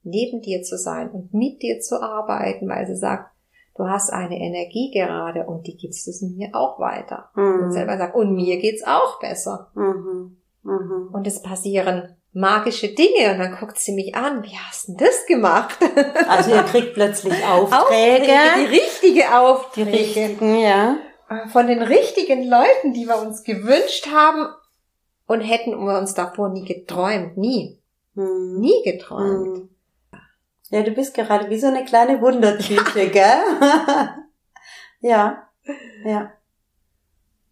neben dir zu sein und mit dir zu arbeiten, weil sie sagt, du hast eine Energie gerade und die gibst du mir auch weiter. Mhm. Und selber sagt, und mir geht's auch besser. Mhm. Mhm. Und es passieren magische Dinge und dann guckt sie mich an, wie hast du das gemacht? (laughs) Also ihr kriegt plötzlich Aufträge. Aufträge die richtige Aufträge. Die richtigen, ja. Von den richtigen Leuten, die wir uns gewünscht haben und hätten wir uns davor nie geträumt, nie. Hm. Nie geträumt. Ja, du bist gerade wie so eine kleine Wundertüte, gell? (laughs) ja, ja.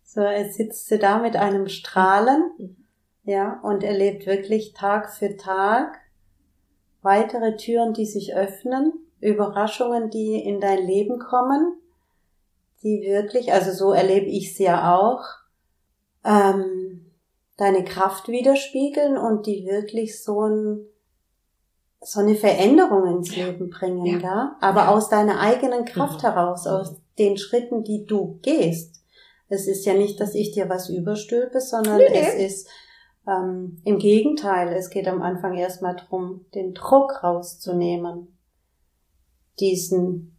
So, jetzt sitzt sie da mit einem Strahlen mhm. Ja, und erlebt wirklich Tag für Tag weitere Türen, die sich öffnen. Überraschungen, die in dein Leben kommen, die wirklich, also so erlebe ich sie ja auch, ähm, deine Kraft widerspiegeln und die wirklich so ein so eine Veränderung ins Leben bringen, ja. ja? Aber ja. aus deiner eigenen Kraft mhm. heraus, aus den Schritten, die du gehst. Es ist ja nicht, dass ich dir was überstülpe, sondern nee. es ist ähm, im Gegenteil, es geht am Anfang erstmal drum, den Druck rauszunehmen. Diesen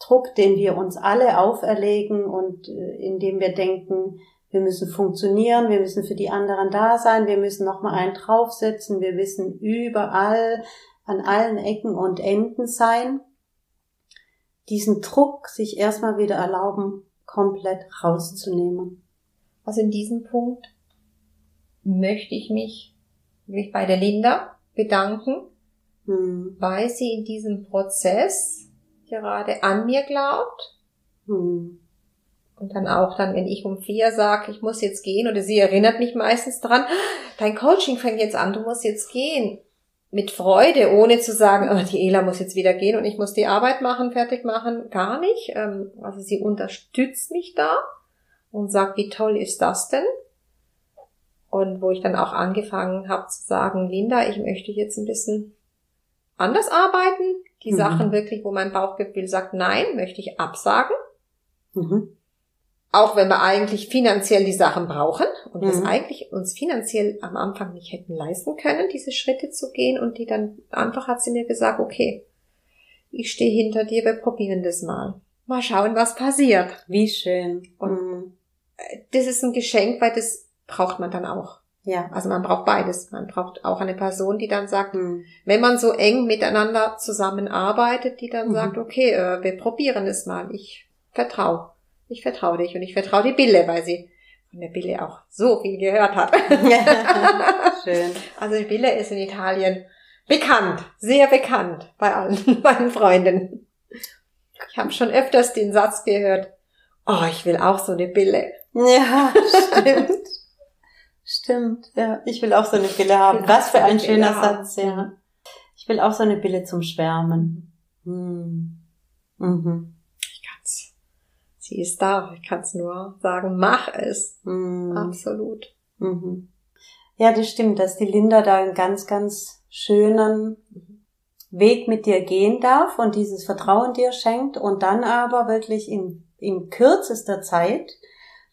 Druck, den wir uns alle auferlegen und äh, indem wir denken, wir müssen funktionieren, wir müssen für die anderen da sein, wir müssen nochmal einen draufsetzen, wir müssen überall an allen Ecken und Enden sein. Diesen Druck sich erstmal wieder erlauben, komplett rauszunehmen. Also in diesem Punkt möchte ich mich, mich bei der Linda bedanken, hm. weil sie in diesem Prozess gerade an mir glaubt. Hm. Und dann auch dann, wenn ich um vier sage, ich muss jetzt gehen, oder sie erinnert mich meistens dran, dein Coaching fängt jetzt an, du musst jetzt gehen. Mit Freude, ohne zu sagen, oh, die Ela muss jetzt wieder gehen und ich muss die Arbeit machen, fertig machen, gar nicht. Ähm, also sie unterstützt mich da und sagt, wie toll ist das denn? Und wo ich dann auch angefangen habe zu sagen, Linda, ich möchte jetzt ein bisschen anders arbeiten. Die mhm. Sachen wirklich, wo mein Bauchgefühl sagt, nein, möchte ich absagen. Mhm. Auch wenn wir eigentlich finanziell die Sachen brauchen und mhm. das eigentlich uns finanziell am Anfang nicht hätten leisten können, diese Schritte zu gehen und die dann einfach hat sie mir gesagt, okay, ich stehe hinter dir, wir probieren das mal. Mal schauen, was passiert. Wie schön. Und mhm. das ist ein Geschenk, weil das braucht man dann auch. Ja. Also man braucht beides. Man braucht auch eine Person, die dann sagt, mhm. wenn man so eng miteinander zusammenarbeitet, die dann mhm. sagt, okay, äh, wir probieren es mal. Ich vertraue ich vertraue dich und ich vertraue die Bille, weil sie von der Bille auch so viel gehört hat. (laughs) Schön. Also die Bille ist in Italien bekannt, sehr bekannt bei allen (laughs) meinen Freunden. Ich habe schon öfters den Satz gehört, oh, ich will auch so eine Bille. Ja, stimmt. stimmt, ja. Ich will auch so eine Bille haben. Was für ein schöner Satz, ja. Ich will auch so eine Bille zum Schwärmen. Hm. Mhm sie ist da. Ich kann es nur sagen, mach es. Mhm. Absolut. Mhm. Ja, das stimmt, dass die Linda da einen ganz, ganz schönen Weg mit dir gehen darf und dieses Vertrauen dir schenkt und dann aber wirklich in, in kürzester Zeit,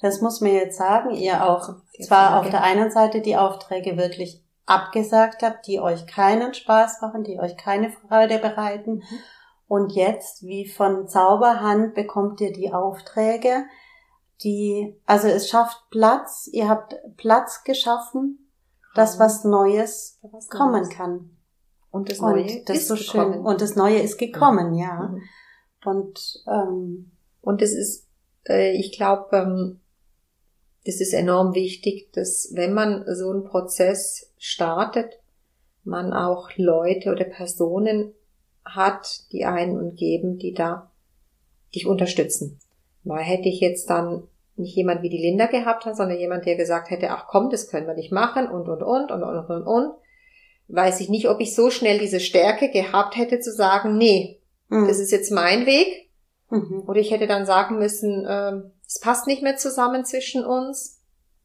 das muss man jetzt sagen, ihr auch zwar auf der einen Seite die Aufträge wirklich abgesagt habt, die euch keinen Spaß machen, die euch keine Freude bereiten. Mhm und jetzt, wie von Zauberhand, bekommt ihr die Aufträge, die, also es schafft Platz, ihr habt Platz geschaffen, dass was Neues was kommen Neues. kann. Und das Neue und das ist so gekommen. schön. Und das Neue ist gekommen, ja. ja. Mhm. Und, ähm, und es ist, äh, ich glaube, ähm, das ist enorm wichtig, dass wenn man so einen Prozess startet, man auch Leute oder Personen hat, die einen und geben, die da dich unterstützen. Mal hätte ich jetzt dann nicht jemand wie die Linda gehabt hat, sondern jemand, der gesagt hätte, ach komm, das können wir nicht machen und und und und und und und, weiß ich nicht, ob ich so schnell diese Stärke gehabt hätte zu sagen, nee, mhm. das ist jetzt mein Weg. Mhm. Oder ich hätte dann sagen müssen, äh, es passt nicht mehr zusammen zwischen uns.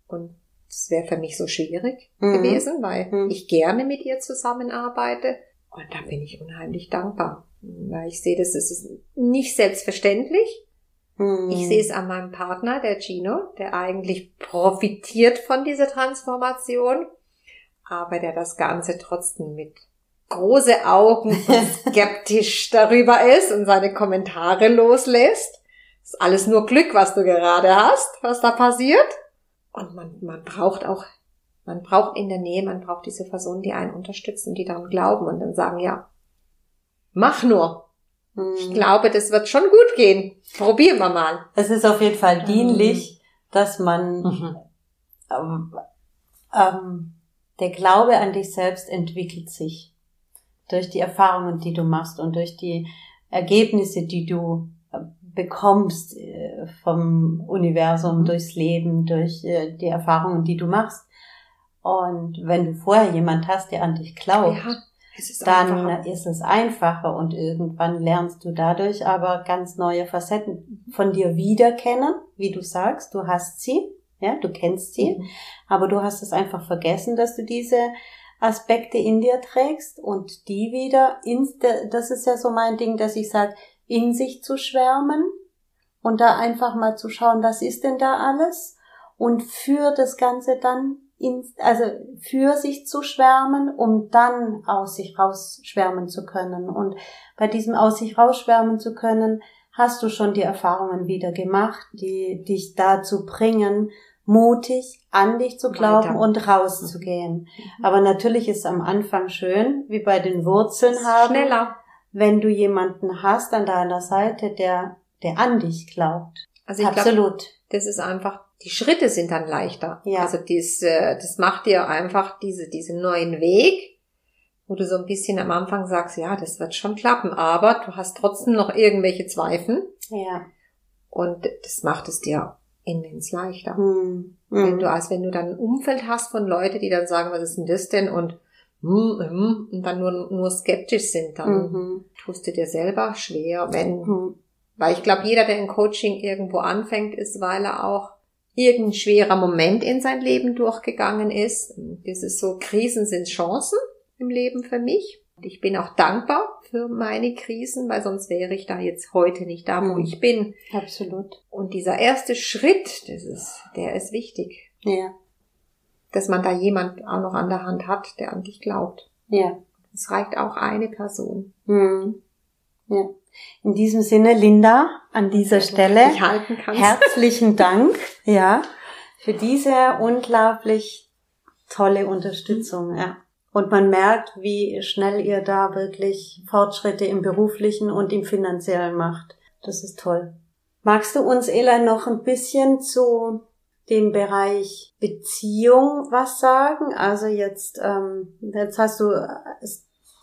Und das wäre für mich so schwierig mhm. gewesen, weil mhm. ich gerne mit ihr zusammenarbeite. Und da bin ich unheimlich dankbar, weil ich sehe, das ist nicht selbstverständlich. Hm. Ich sehe es an meinem Partner, der Gino, der eigentlich profitiert von dieser Transformation, aber der das Ganze trotzdem mit große Augen (laughs) skeptisch darüber ist und seine Kommentare loslässt. Das ist alles nur Glück, was du gerade hast, was da passiert. Und man, man braucht auch man braucht in der Nähe, man braucht diese Personen, die einen unterstützen, die daran glauben und dann sagen, ja, mach nur. Hm. Ich glaube, das wird schon gut gehen. Probieren wir mal. Es ist auf jeden Fall dienlich, mhm. dass man mhm. ähm, ähm, der Glaube an dich selbst entwickelt sich durch die Erfahrungen, die du machst und durch die Ergebnisse, die du äh, bekommst äh, vom Universum, mhm. durchs Leben, durch äh, die Erfahrungen, die du machst. Und wenn du vorher jemand hast, der an dich glaubt, ja. ist dann einfacher. ist es einfacher und irgendwann lernst du dadurch aber ganz neue Facetten von dir wieder kennen, wie du sagst, du hast sie, ja, du kennst sie, mhm. aber du hast es einfach vergessen, dass du diese Aspekte in dir trägst und die wieder ins, das ist ja so mein Ding, dass ich sage, in sich zu schwärmen und da einfach mal zu schauen, was ist denn da alles und für das Ganze dann in, also für sich zu schwärmen, um dann aus sich rausschwärmen zu können. Und bei diesem aus sich rausschwärmen zu können, hast du schon die Erfahrungen wieder gemacht, die dich dazu bringen, mutig an dich zu glauben Weiter. und rauszugehen. Mhm. Aber natürlich ist es am Anfang schön, wie bei den Wurzeln haben. Schneller. Wenn du jemanden hast an deiner Seite, der, der an dich glaubt. Also ich Absolut. Glaub, das ist einfach, die Schritte sind dann leichter. Ja. Also dies, äh, das macht dir einfach diese, diesen neuen Weg, wo du so ein bisschen am Anfang sagst, ja, das wird schon klappen, aber du hast trotzdem noch irgendwelche Zweifel. Ja. Und das macht es dir immens leichter. Mhm. Wenn du, als wenn du dann ein Umfeld hast von Leuten, die dann sagen, was ist denn das denn? Und, mm, mm, und dann nur, nur skeptisch sind, dann mhm. tust du dir selber schwer, wenn, mhm. weil ich glaube, jeder, der ein Coaching irgendwo anfängt, ist, weil er auch irgendein schwerer Moment in sein Leben durchgegangen ist. Das ist so, Krisen sind Chancen im Leben für mich. Ich bin auch dankbar für meine Krisen, weil sonst wäre ich da jetzt heute nicht da, wo ich bin. Absolut. Und dieser erste Schritt, das ist, der ist wichtig. Ja. Dass man da jemand auch noch an der Hand hat, der an dich glaubt. Ja. Es reicht auch eine Person. Mhm. Ja. In diesem Sinne, Linda, an dieser Stelle herzlichen Dank, (laughs) ja, für diese unglaublich tolle Unterstützung, ja. Und man merkt, wie schnell ihr da wirklich Fortschritte im beruflichen und im finanziellen macht. Das ist toll. Magst du uns, Ela, noch ein bisschen zu dem Bereich Beziehung was sagen? Also jetzt, ähm, jetzt hast du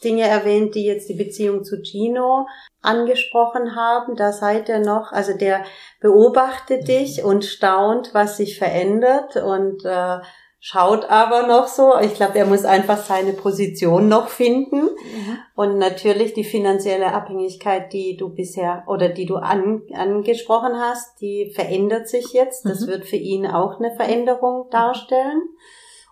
Dinge erwähnt, die jetzt die Beziehung zu Gino angesprochen haben. Da seid ihr noch, also der beobachtet dich und staunt, was sich verändert und äh, schaut aber noch so. Ich glaube, er muss einfach seine Position noch finden. Mhm. Und natürlich die finanzielle Abhängigkeit, die du bisher oder die du an, angesprochen hast, die verändert sich jetzt. Das mhm. wird für ihn auch eine Veränderung darstellen.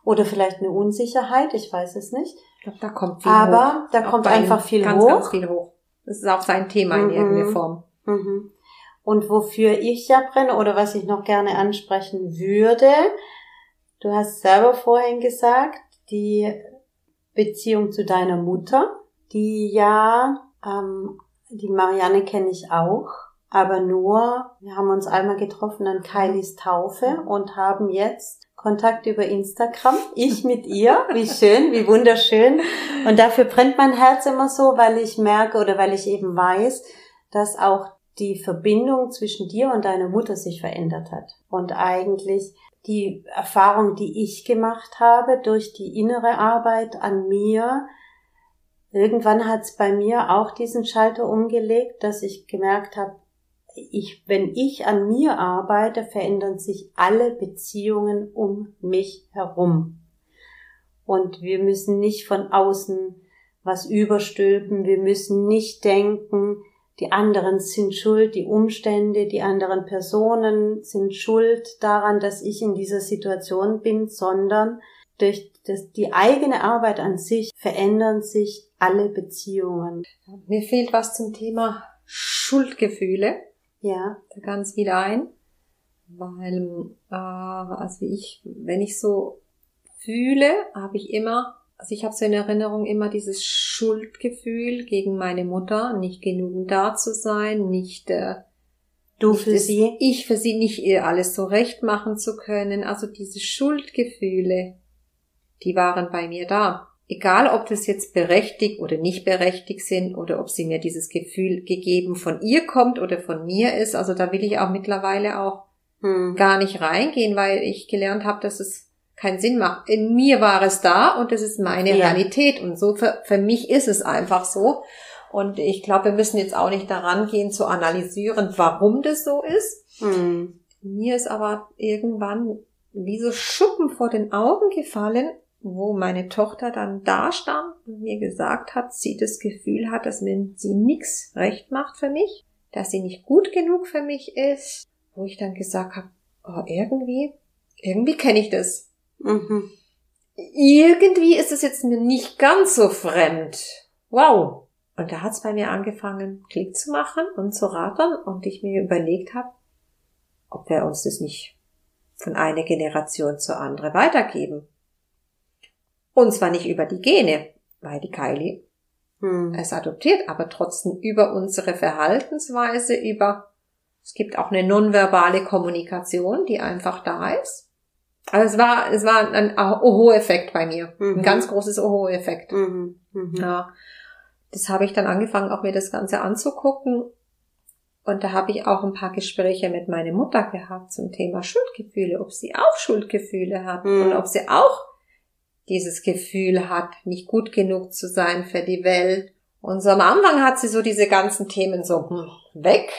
Oder vielleicht eine Unsicherheit, ich weiß es nicht. Ich glaube, da kommt viel Aber hoch. da kommt einfach viel ganz, hoch. Ganz viel hoch. Das ist auch sein Thema mhm. in irgendeiner Form. Mhm. Und wofür ich ja brenne oder was ich noch gerne ansprechen würde, Du hast selber vorhin gesagt, die Beziehung zu deiner Mutter, die ja, ähm, die Marianne kenne ich auch, aber nur, wir haben uns einmal getroffen an Kailis Taufe und haben jetzt Kontakt über Instagram. Ich mit ihr. Wie schön, wie wunderschön. Und dafür brennt mein Herz immer so, weil ich merke oder weil ich eben weiß, dass auch die Verbindung zwischen dir und deiner Mutter sich verändert hat. Und eigentlich die Erfahrung, die ich gemacht habe durch die innere Arbeit an mir, irgendwann hat es bei mir auch diesen Schalter umgelegt, dass ich gemerkt habe, ich, wenn ich an mir arbeite, verändern sich alle Beziehungen um mich herum. Und wir müssen nicht von außen was überstülpen, wir müssen nicht denken, die anderen sind schuld, die Umstände, die anderen Personen sind schuld daran, dass ich in dieser Situation bin, sondern durch das, die eigene Arbeit an sich verändern sich alle Beziehungen. Mir fehlt was zum Thema Schuldgefühle. Ja. Da ganz wieder ein. Weil, äh, also ich, wenn ich so fühle, habe ich immer also ich habe so in Erinnerung immer dieses Schuldgefühl gegen meine Mutter, nicht genügend da zu sein, nicht äh, du für sie, ich für sie nicht ihr alles so recht machen zu können. Also diese Schuldgefühle, die waren bei mir da. Egal, ob das jetzt berechtigt oder nicht berechtigt sind oder ob sie mir dieses Gefühl gegeben von ihr kommt oder von mir ist. Also da will ich auch mittlerweile auch hm. gar nicht reingehen, weil ich gelernt habe, dass es keinen Sinn macht. In mir war es da und das ist meine ja. Realität und so für, für mich ist es einfach so. Und ich glaube, wir müssen jetzt auch nicht daran gehen zu analysieren, warum das so ist. Mhm. Mir ist aber irgendwann wie so Schuppen vor den Augen gefallen, wo meine Tochter dann da stand und mir gesagt hat, sie das Gefühl hat, dass sie nichts recht macht für mich, dass sie nicht gut genug für mich ist, wo ich dann gesagt habe, oh, irgendwie, irgendwie kenne ich das. Mhm. Irgendwie ist es jetzt mir nicht ganz so fremd. Wow. Und da hat es bei mir angefangen, Klick zu machen und zu rattern und ich mir überlegt habe, ob wir uns das nicht von einer Generation zur andere weitergeben. Und zwar nicht über die Gene, weil die Kylie hm. es adoptiert, aber trotzdem über unsere Verhaltensweise, über, es gibt auch eine nonverbale Kommunikation, die einfach da ist. Also es war, es war ein Oho-Effekt bei mir. Mhm. Ein ganz großes Oho-Effekt. Mhm. Mhm. Ja. Das habe ich dann angefangen, auch mir das Ganze anzugucken. Und da habe ich auch ein paar Gespräche mit meiner Mutter gehabt zum Thema Schuldgefühle, ob sie auch Schuldgefühle hat mhm. und ob sie auch dieses Gefühl hat, nicht gut genug zu sein für die Welt. Und so am Anfang hat sie so diese ganzen Themen so hm, weg.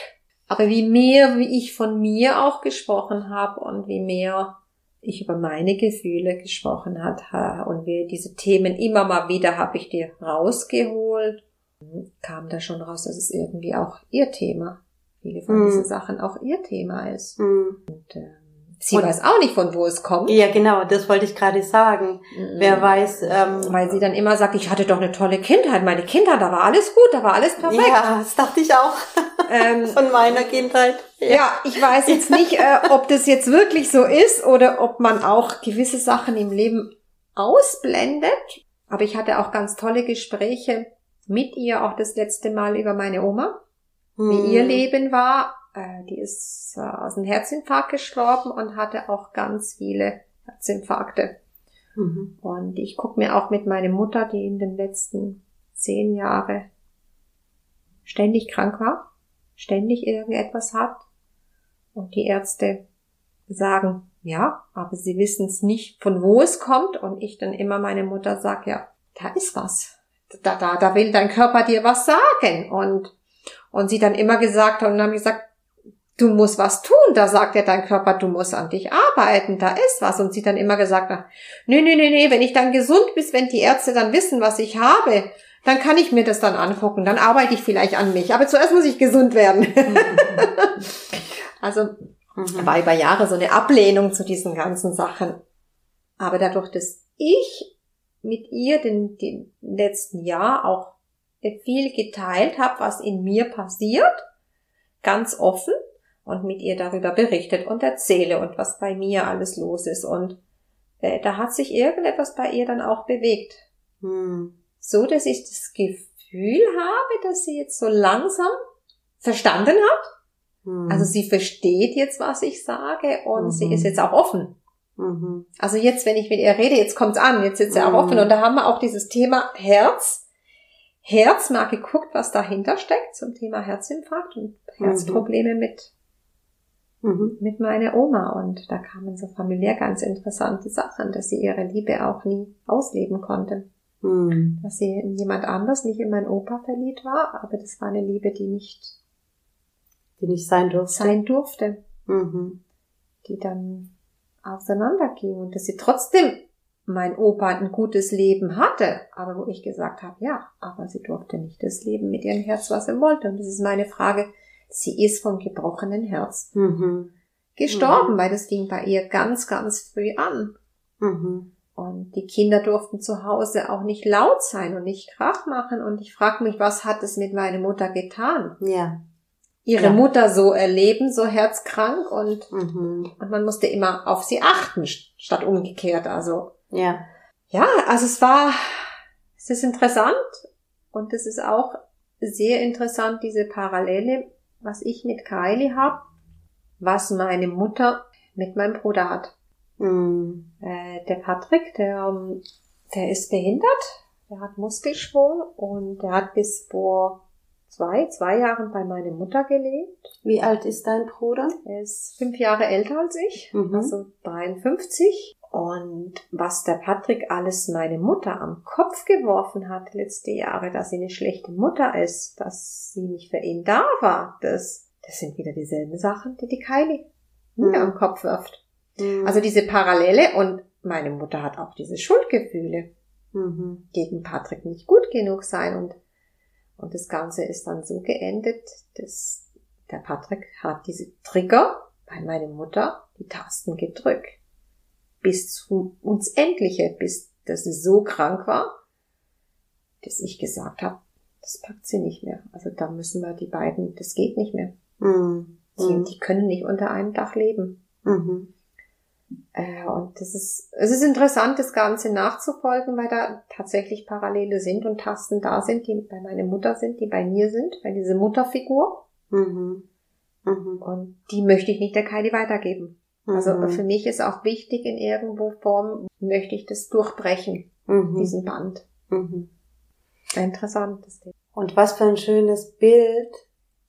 Aber wie mehr, wie ich von mir auch gesprochen habe und wie mehr ich über meine Gefühle gesprochen hat und wie diese Themen immer mal wieder habe ich dir rausgeholt, kam da schon raus, dass es irgendwie auch ihr Thema, viele von mm. diesen Sachen auch ihr Thema ist. Mm. Und, äh, Sie und, weiß auch nicht, von wo es kommt. Ja, genau, das wollte ich gerade sagen. Mhm. Wer weiß. Ähm, Weil sie dann immer sagt, ich hatte doch eine tolle Kindheit. Meine Kindheit, da war alles gut, da war alles perfekt. Ja, das dachte ich auch. Ähm, (laughs) Von meiner Kindheit. Ja. ja, ich weiß jetzt (laughs) nicht, äh, ob das jetzt wirklich so ist oder ob man auch gewisse Sachen im Leben ausblendet. Aber ich hatte auch ganz tolle Gespräche mit ihr, auch das letzte Mal über meine Oma, hm. wie ihr Leben war äh, die ist äh, aus einem Herzinfarkt gestorben und hatte auch ganz viele Herzinfarkte. Mhm. Und ich gucke mir auch mit meiner Mutter, die in den letzten zehn Jahre ständig krank war, ständig irgendetwas hat. Und die Ärzte sagen, ja, aber sie wissen es nicht, von wo es kommt. Und ich dann immer meine Mutter sage, ja, da ist was. Da, da, da will dein Körper dir was sagen. Und, und sie dann immer gesagt haben und haben gesagt, du musst was tun. Da sagt ja dein Körper, du musst an dich arbeiten, da ist was. Und sie dann immer gesagt hat, nee, nee, nee, nee, wenn ich dann gesund bin, wenn die Ärzte dann wissen, was ich habe, dann kann ich mir das dann angucken, dann arbeite ich vielleicht an mich. Aber zuerst muss ich gesund werden. (laughs) also mhm. war über Jahre so eine Ablehnung zu diesen ganzen Sachen. Aber dadurch, dass ich mit ihr den, den letzten Jahr auch viel geteilt habe, was in mir passiert, ganz offen, und mit ihr darüber berichtet und erzähle und was bei mir alles los ist. Und äh, da hat sich irgendetwas bei ihr dann auch bewegt. Hm. So, dass ich das Gefühl habe, dass sie jetzt so langsam verstanden hat. Hm. Also sie versteht jetzt, was ich sage und mhm. sie ist jetzt auch offen. Mhm. Also jetzt, wenn ich mit ihr rede, jetzt kommt's an, jetzt ist sie auch offen. Mhm. Und da haben wir auch dieses Thema Herz. Herz mal geguckt, was dahinter steckt zum Thema Herzinfarkt und mhm. Herzprobleme mit mhm. mit meiner Oma und da kamen so familiär ganz interessante Sachen, dass sie ihre Liebe auch nie ausleben konnten. Mhm. Dass sie in jemand anders, nicht in meinen Opa verliebt war, aber das war eine Liebe, die nicht, die nicht sein durfte. Sein durfte. Mhm. Die dann auseinanderging und dass sie trotzdem mein Opa ein gutes Leben hatte, aber wo ich gesagt habe, ja, aber sie durfte nicht das Leben mit ihrem Herz, was sie wollte. Und das ist meine Frage, sie ist vom gebrochenen Herz mhm. gestorben, mhm. weil das ging bei ihr ganz, ganz früh an. Mhm. Und die Kinder durften zu Hause auch nicht laut sein und nicht Krach machen. Und ich frage mich, was hat es mit meiner Mutter getan? Ja. Ihre ja. Mutter so erleben, so herzkrank und, mhm. und man musste immer auf sie achten, statt umgekehrt. Also, ja. Ja, also es war, es ist interessant und es ist auch sehr interessant, diese Parallele was ich mit Kylie hab, was meine Mutter mit meinem Bruder hat. Mhm. Äh, der Patrick, der, ähm, der ist behindert, der hat Muskelschwung und der hat bis vor zwei, zwei Jahren bei meiner Mutter gelebt. Wie alt ist dein Bruder? Er ist fünf Jahre älter als ich, mhm. also 53. Und was der Patrick alles meine Mutter am Kopf geworfen hat letzte Jahre, dass sie eine schlechte Mutter ist, dass sie nicht für ihn da war, das, das sind wieder dieselben Sachen, die die Kylie mir mhm. am Kopf wirft. Mhm. Also diese Parallele und meine Mutter hat auch diese Schuldgefühle mhm. gegen Patrick nicht gut genug sein und und das Ganze ist dann so geendet, dass der Patrick hat diese Trigger bei meiner Mutter die Tasten gedrückt. Bis zu uns Endliche, bis dass sie so krank war, dass ich gesagt habe, das packt sie nicht mehr. Also da müssen wir die beiden, das geht nicht mehr. Mhm. Die, mhm. die können nicht unter einem Dach leben. Mhm. Äh, und das ist, es ist interessant, das Ganze nachzufolgen, weil da tatsächlich Parallele sind und Tasten da sind, die bei meiner Mutter sind, die bei mir sind, bei dieser Mutterfigur. Mhm. Mhm. Und die möchte ich nicht der Kylie weitergeben. Also mhm. für mich ist auch wichtig, in irgendwo Form möchte ich das durchbrechen, mhm. diesen Band. Mhm. Interessant. Und was für ein schönes Bild,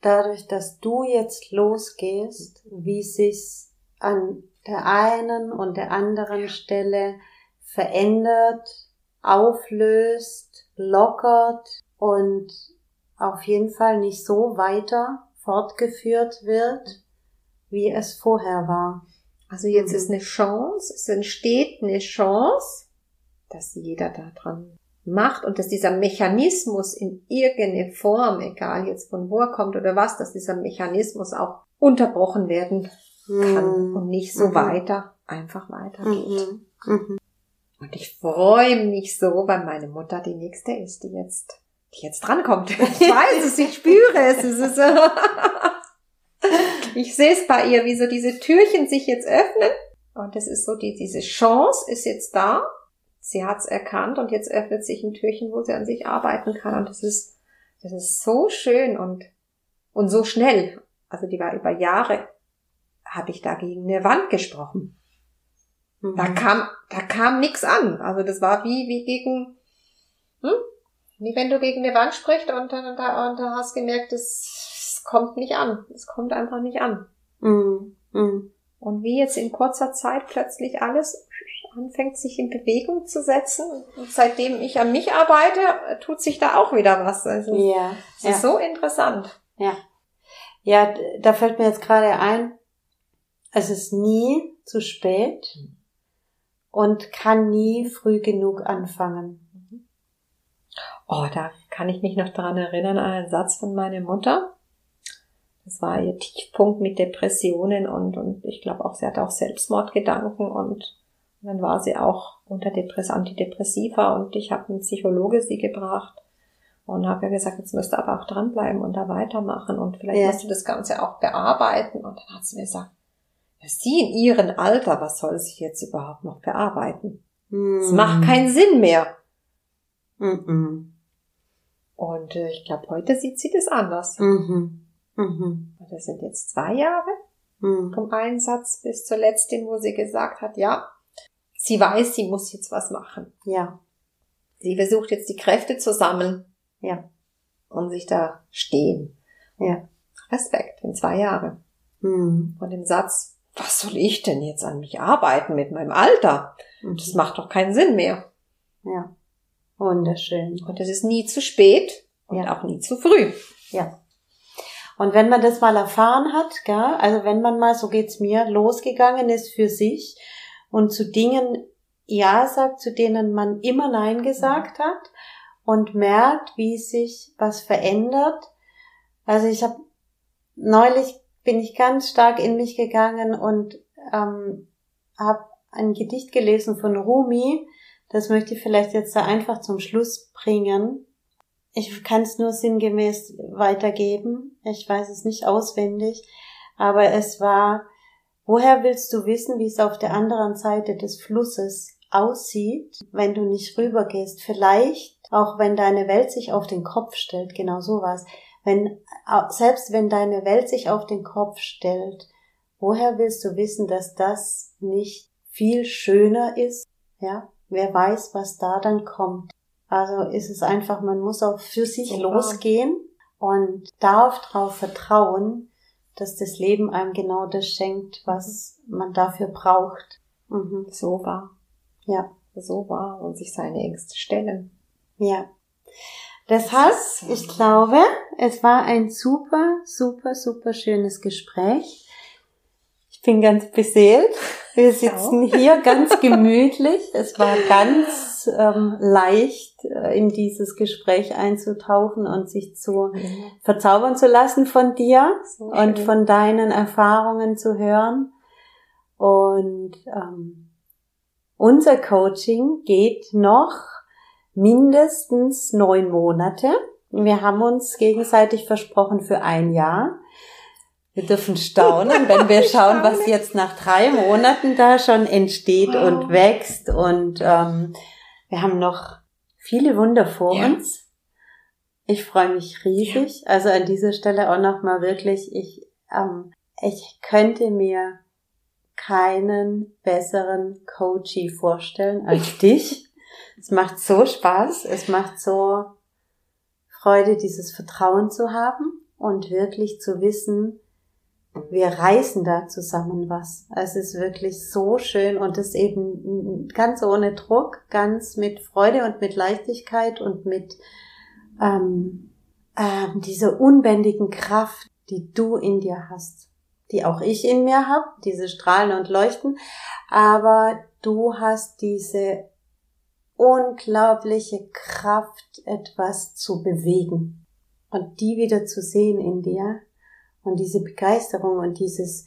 dadurch, dass du jetzt losgehst, wie sich's an der einen und der anderen Stelle verändert, auflöst, lockert und auf jeden Fall nicht so weiter fortgeführt wird, wie es vorher war. Also jetzt mhm. ist eine Chance, es entsteht eine Chance, dass jeder daran macht und dass dieser Mechanismus in irgendeine Form, egal jetzt von wo er kommt oder was, dass dieser Mechanismus auch unterbrochen werden kann mhm. und nicht so mhm. weiter, einfach weitergeht. Mhm. mhm. Und ich freue mich so, weil meine Mutter die nächste ist, die jetzt, die jetzt drankommt. Ich weiß es, ich spüre es. es ist, (laughs) ich sehe es bei ihr, wie so diese Türchen sich jetzt öffnen. Und es ist so, die, diese Chance ist jetzt da. Sie hat es erkannt und jetzt öffnet sich ein Türchen, wo sie an sich arbeiten kann. Und das ist, das ist so schön und, und so schnell. Also die war über Jahre habe ich da gegen eine Wand gesprochen. Mhm. Da kam, da kam nix an. Also das war wie, wie gegen, hm? wie wenn du gegen eine Wand sprichst und dann, und da, und da hast gemerkt, es kommt nicht an. Es kommt einfach nicht an. Mhm. Mhm. Und wie jetzt in kurzer Zeit plötzlich alles anfängt, sich in Bewegung zu setzen. Und seitdem ich an mich arbeite, tut sich da auch wieder was. Also, ja. Es ist ja. so interessant. Ja. Ja, da fällt mir jetzt gerade ein, es ist nie zu spät und kann nie früh genug anfangen. Oh, da kann ich mich noch daran erinnern an einen Satz von meiner Mutter. Das war ihr Tiefpunkt mit Depressionen und, und ich glaube auch, sie hatte auch Selbstmordgedanken und dann war sie auch unter Depress Antidepressiva und ich habe einen Psychologe sie gebracht und habe ja gesagt, jetzt müsst ihr aber auch dranbleiben und da weitermachen und vielleicht ja. musst du das Ganze auch bearbeiten. Und dann hat sie mir gesagt, Sie in ihrem Alter, was soll sie jetzt überhaupt noch bearbeiten? Es mm. macht keinen Sinn mehr. Mm -mm. Und äh, ich glaube, heute sieht sie das anders. -hmm. -hmm. Das sind jetzt zwei Jahre mm. vom Einsatz bis zur letzten, wo sie gesagt hat, ja, sie weiß, sie muss jetzt was machen. Ja. Sie versucht jetzt die Kräfte zusammen. Ja. Und sich da stehen. Ja. Respekt in zwei Jahren. Mm. Von dem Satz, was soll ich denn jetzt an mich arbeiten mit meinem Alter? Mhm. Das macht doch keinen Sinn mehr. Ja. Wunderschön. Und es ist nie zu spät und ja. auch nie zu früh. Ja. Und wenn man das mal erfahren hat, gell, also wenn man mal, so geht's mir, losgegangen ist für sich und zu Dingen Ja sagt, zu denen man immer Nein gesagt hat und merkt, wie sich was verändert. Also ich habe neulich bin ich ganz stark in mich gegangen und ähm, habe ein Gedicht gelesen von Rumi. Das möchte ich vielleicht jetzt da einfach zum Schluss bringen. Ich kann es nur sinngemäß weitergeben. Ich weiß es nicht auswendig. Aber es war, woher willst du wissen, wie es auf der anderen Seite des Flusses aussieht, wenn du nicht rübergehst? Vielleicht, auch wenn deine Welt sich auf den Kopf stellt, genau sowas. Wenn, selbst wenn deine Welt sich auf den Kopf stellt, woher willst du wissen, dass das nicht viel schöner ist? Ja, wer weiß, was da dann kommt. Also ist es einfach, man muss auch für sich Super. losgehen und darf darauf vertrauen, dass das Leben einem genau das schenkt, was man dafür braucht. Mhm. So war. Ja. So war und sich seine Ängste stellen. Ja. Deshalb, ich glaube, es war ein super, super, super schönes Gespräch. Ich bin ganz beseelt. Wir sitzen hier ganz (laughs) gemütlich. Es war ganz ähm, leicht, äh, in dieses Gespräch einzutauchen und sich zu verzaubern zu lassen von dir so und von deinen Erfahrungen zu hören. Und ähm, unser Coaching geht noch mindestens neun Monate. Wir haben uns gegenseitig versprochen für ein Jahr. Wir dürfen staunen, wenn wir schauen, was jetzt nach drei Monaten da schon entsteht wow. und wächst. Und ähm, wir haben noch viele Wunder vor ja. uns. Ich freue mich riesig. Ja. Also an dieser Stelle auch nochmal wirklich, ich, ähm, ich könnte mir keinen besseren Coachie vorstellen als (laughs) dich. Es macht so Spaß, es macht so Freude, dieses Vertrauen zu haben und wirklich zu wissen, wir reißen da zusammen was. Es ist wirklich so schön und es eben ganz ohne Druck, ganz mit Freude und mit Leichtigkeit und mit ähm, ähm, dieser unbändigen Kraft, die du in dir hast, die auch ich in mir habe, diese Strahlen und Leuchten, aber du hast diese unglaubliche Kraft, etwas zu bewegen und die wieder zu sehen in dir und diese Begeisterung und dieses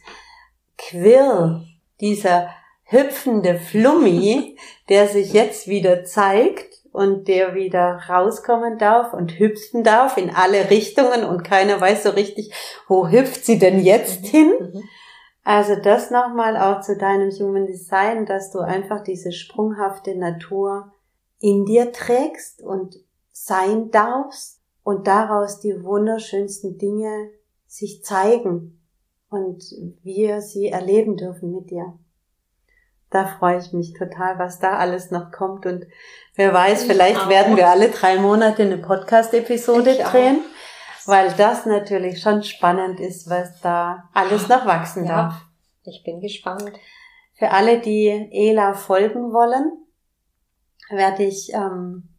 Quirl, dieser hüpfende Flummi, (laughs) der sich jetzt wieder zeigt und der wieder rauskommen darf und hüpfen darf in alle Richtungen und keiner weiß so richtig, wo hüpft sie denn jetzt mhm. hin? Mhm. Also das nochmal auch zu deinem Human Design, dass du einfach diese sprunghafte Natur in dir trägst und sein darfst und daraus die wunderschönsten Dinge sich zeigen und wir sie erleben dürfen mit dir. Da freue ich mich total, was da alles noch kommt und wer weiß, ich vielleicht auch. werden wir alle drei Monate eine Podcast-Episode drehen, auch. weil das natürlich schon spannend ist, was da alles noch wachsen ja, darf. Ich bin gespannt. Für alle, die Ela folgen wollen, werde ich ähm,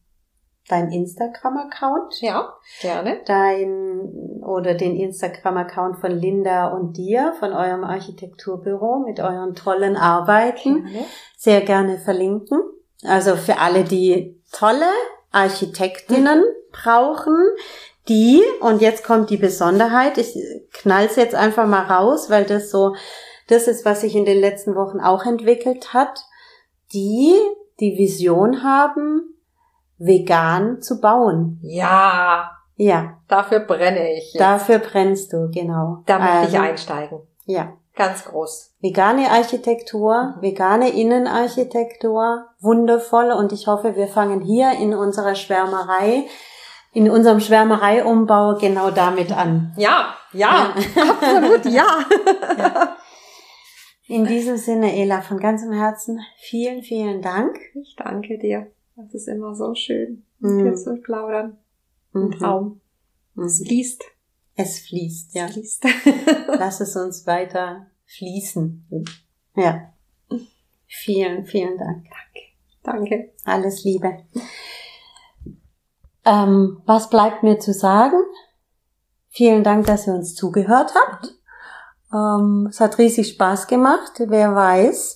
dein Instagram-Account. Ja, gerne. Dein oder den Instagram-Account von Linda und dir, von eurem Architekturbüro mit euren tollen Arbeiten. Gerne. Sehr gerne verlinken. Also für alle, die tolle Architektinnen mhm. brauchen, die, und jetzt kommt die Besonderheit, ich knall's jetzt einfach mal raus, weil das so, das ist, was sich in den letzten Wochen auch entwickelt hat, die die Vision haben, vegan zu bauen. Ja. Ja. Dafür brenne ich. Jetzt. Dafür brennst du, genau. Da möchte also, ich einsteigen. Ja. Ganz groß. Vegane Architektur, mhm. vegane Innenarchitektur, wundervoll und ich hoffe, wir fangen hier in unserer Schwärmerei, in unserem Schwärmereiumbau genau damit an. Ja, ja, ja. absolut, ja. (laughs) ja. In diesem Sinne, Ela, von ganzem Herzen vielen, vielen Dank. Ich danke dir. Das ist immer so schön, mit mhm. dir zu plaudern. Ein mhm. Traum. Mhm. Es fließt. Es fließt, ja. Es fließt. (laughs) (laughs) Lass es uns weiter fließen. Ja. Vielen, vielen Dank. Danke. Danke. Alles Liebe. Ähm, was bleibt mir zu sagen? Vielen Dank, dass ihr uns zugehört habt. Ähm, es hat riesig Spaß gemacht. Wer weiß,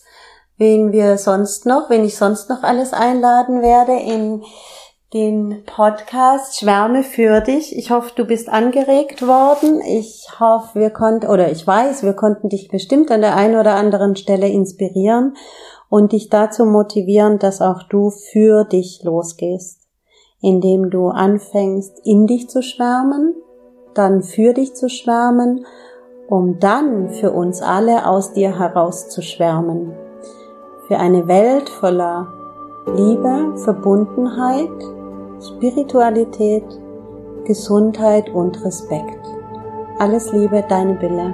wen wir sonst noch, wen ich sonst noch alles einladen werde in den Podcast Schwärme für dich. Ich hoffe, du bist angeregt worden. Ich hoffe, wir konnten, oder ich weiß, wir konnten dich bestimmt an der einen oder anderen Stelle inspirieren und dich dazu motivieren, dass auch du für dich losgehst, indem du anfängst, in dich zu schwärmen, dann für dich zu schwärmen, um dann für uns alle aus dir heraus zu schwärmen für eine Welt voller Liebe, Verbundenheit, Spiritualität, Gesundheit und Respekt. Alles Liebe, deine Bille.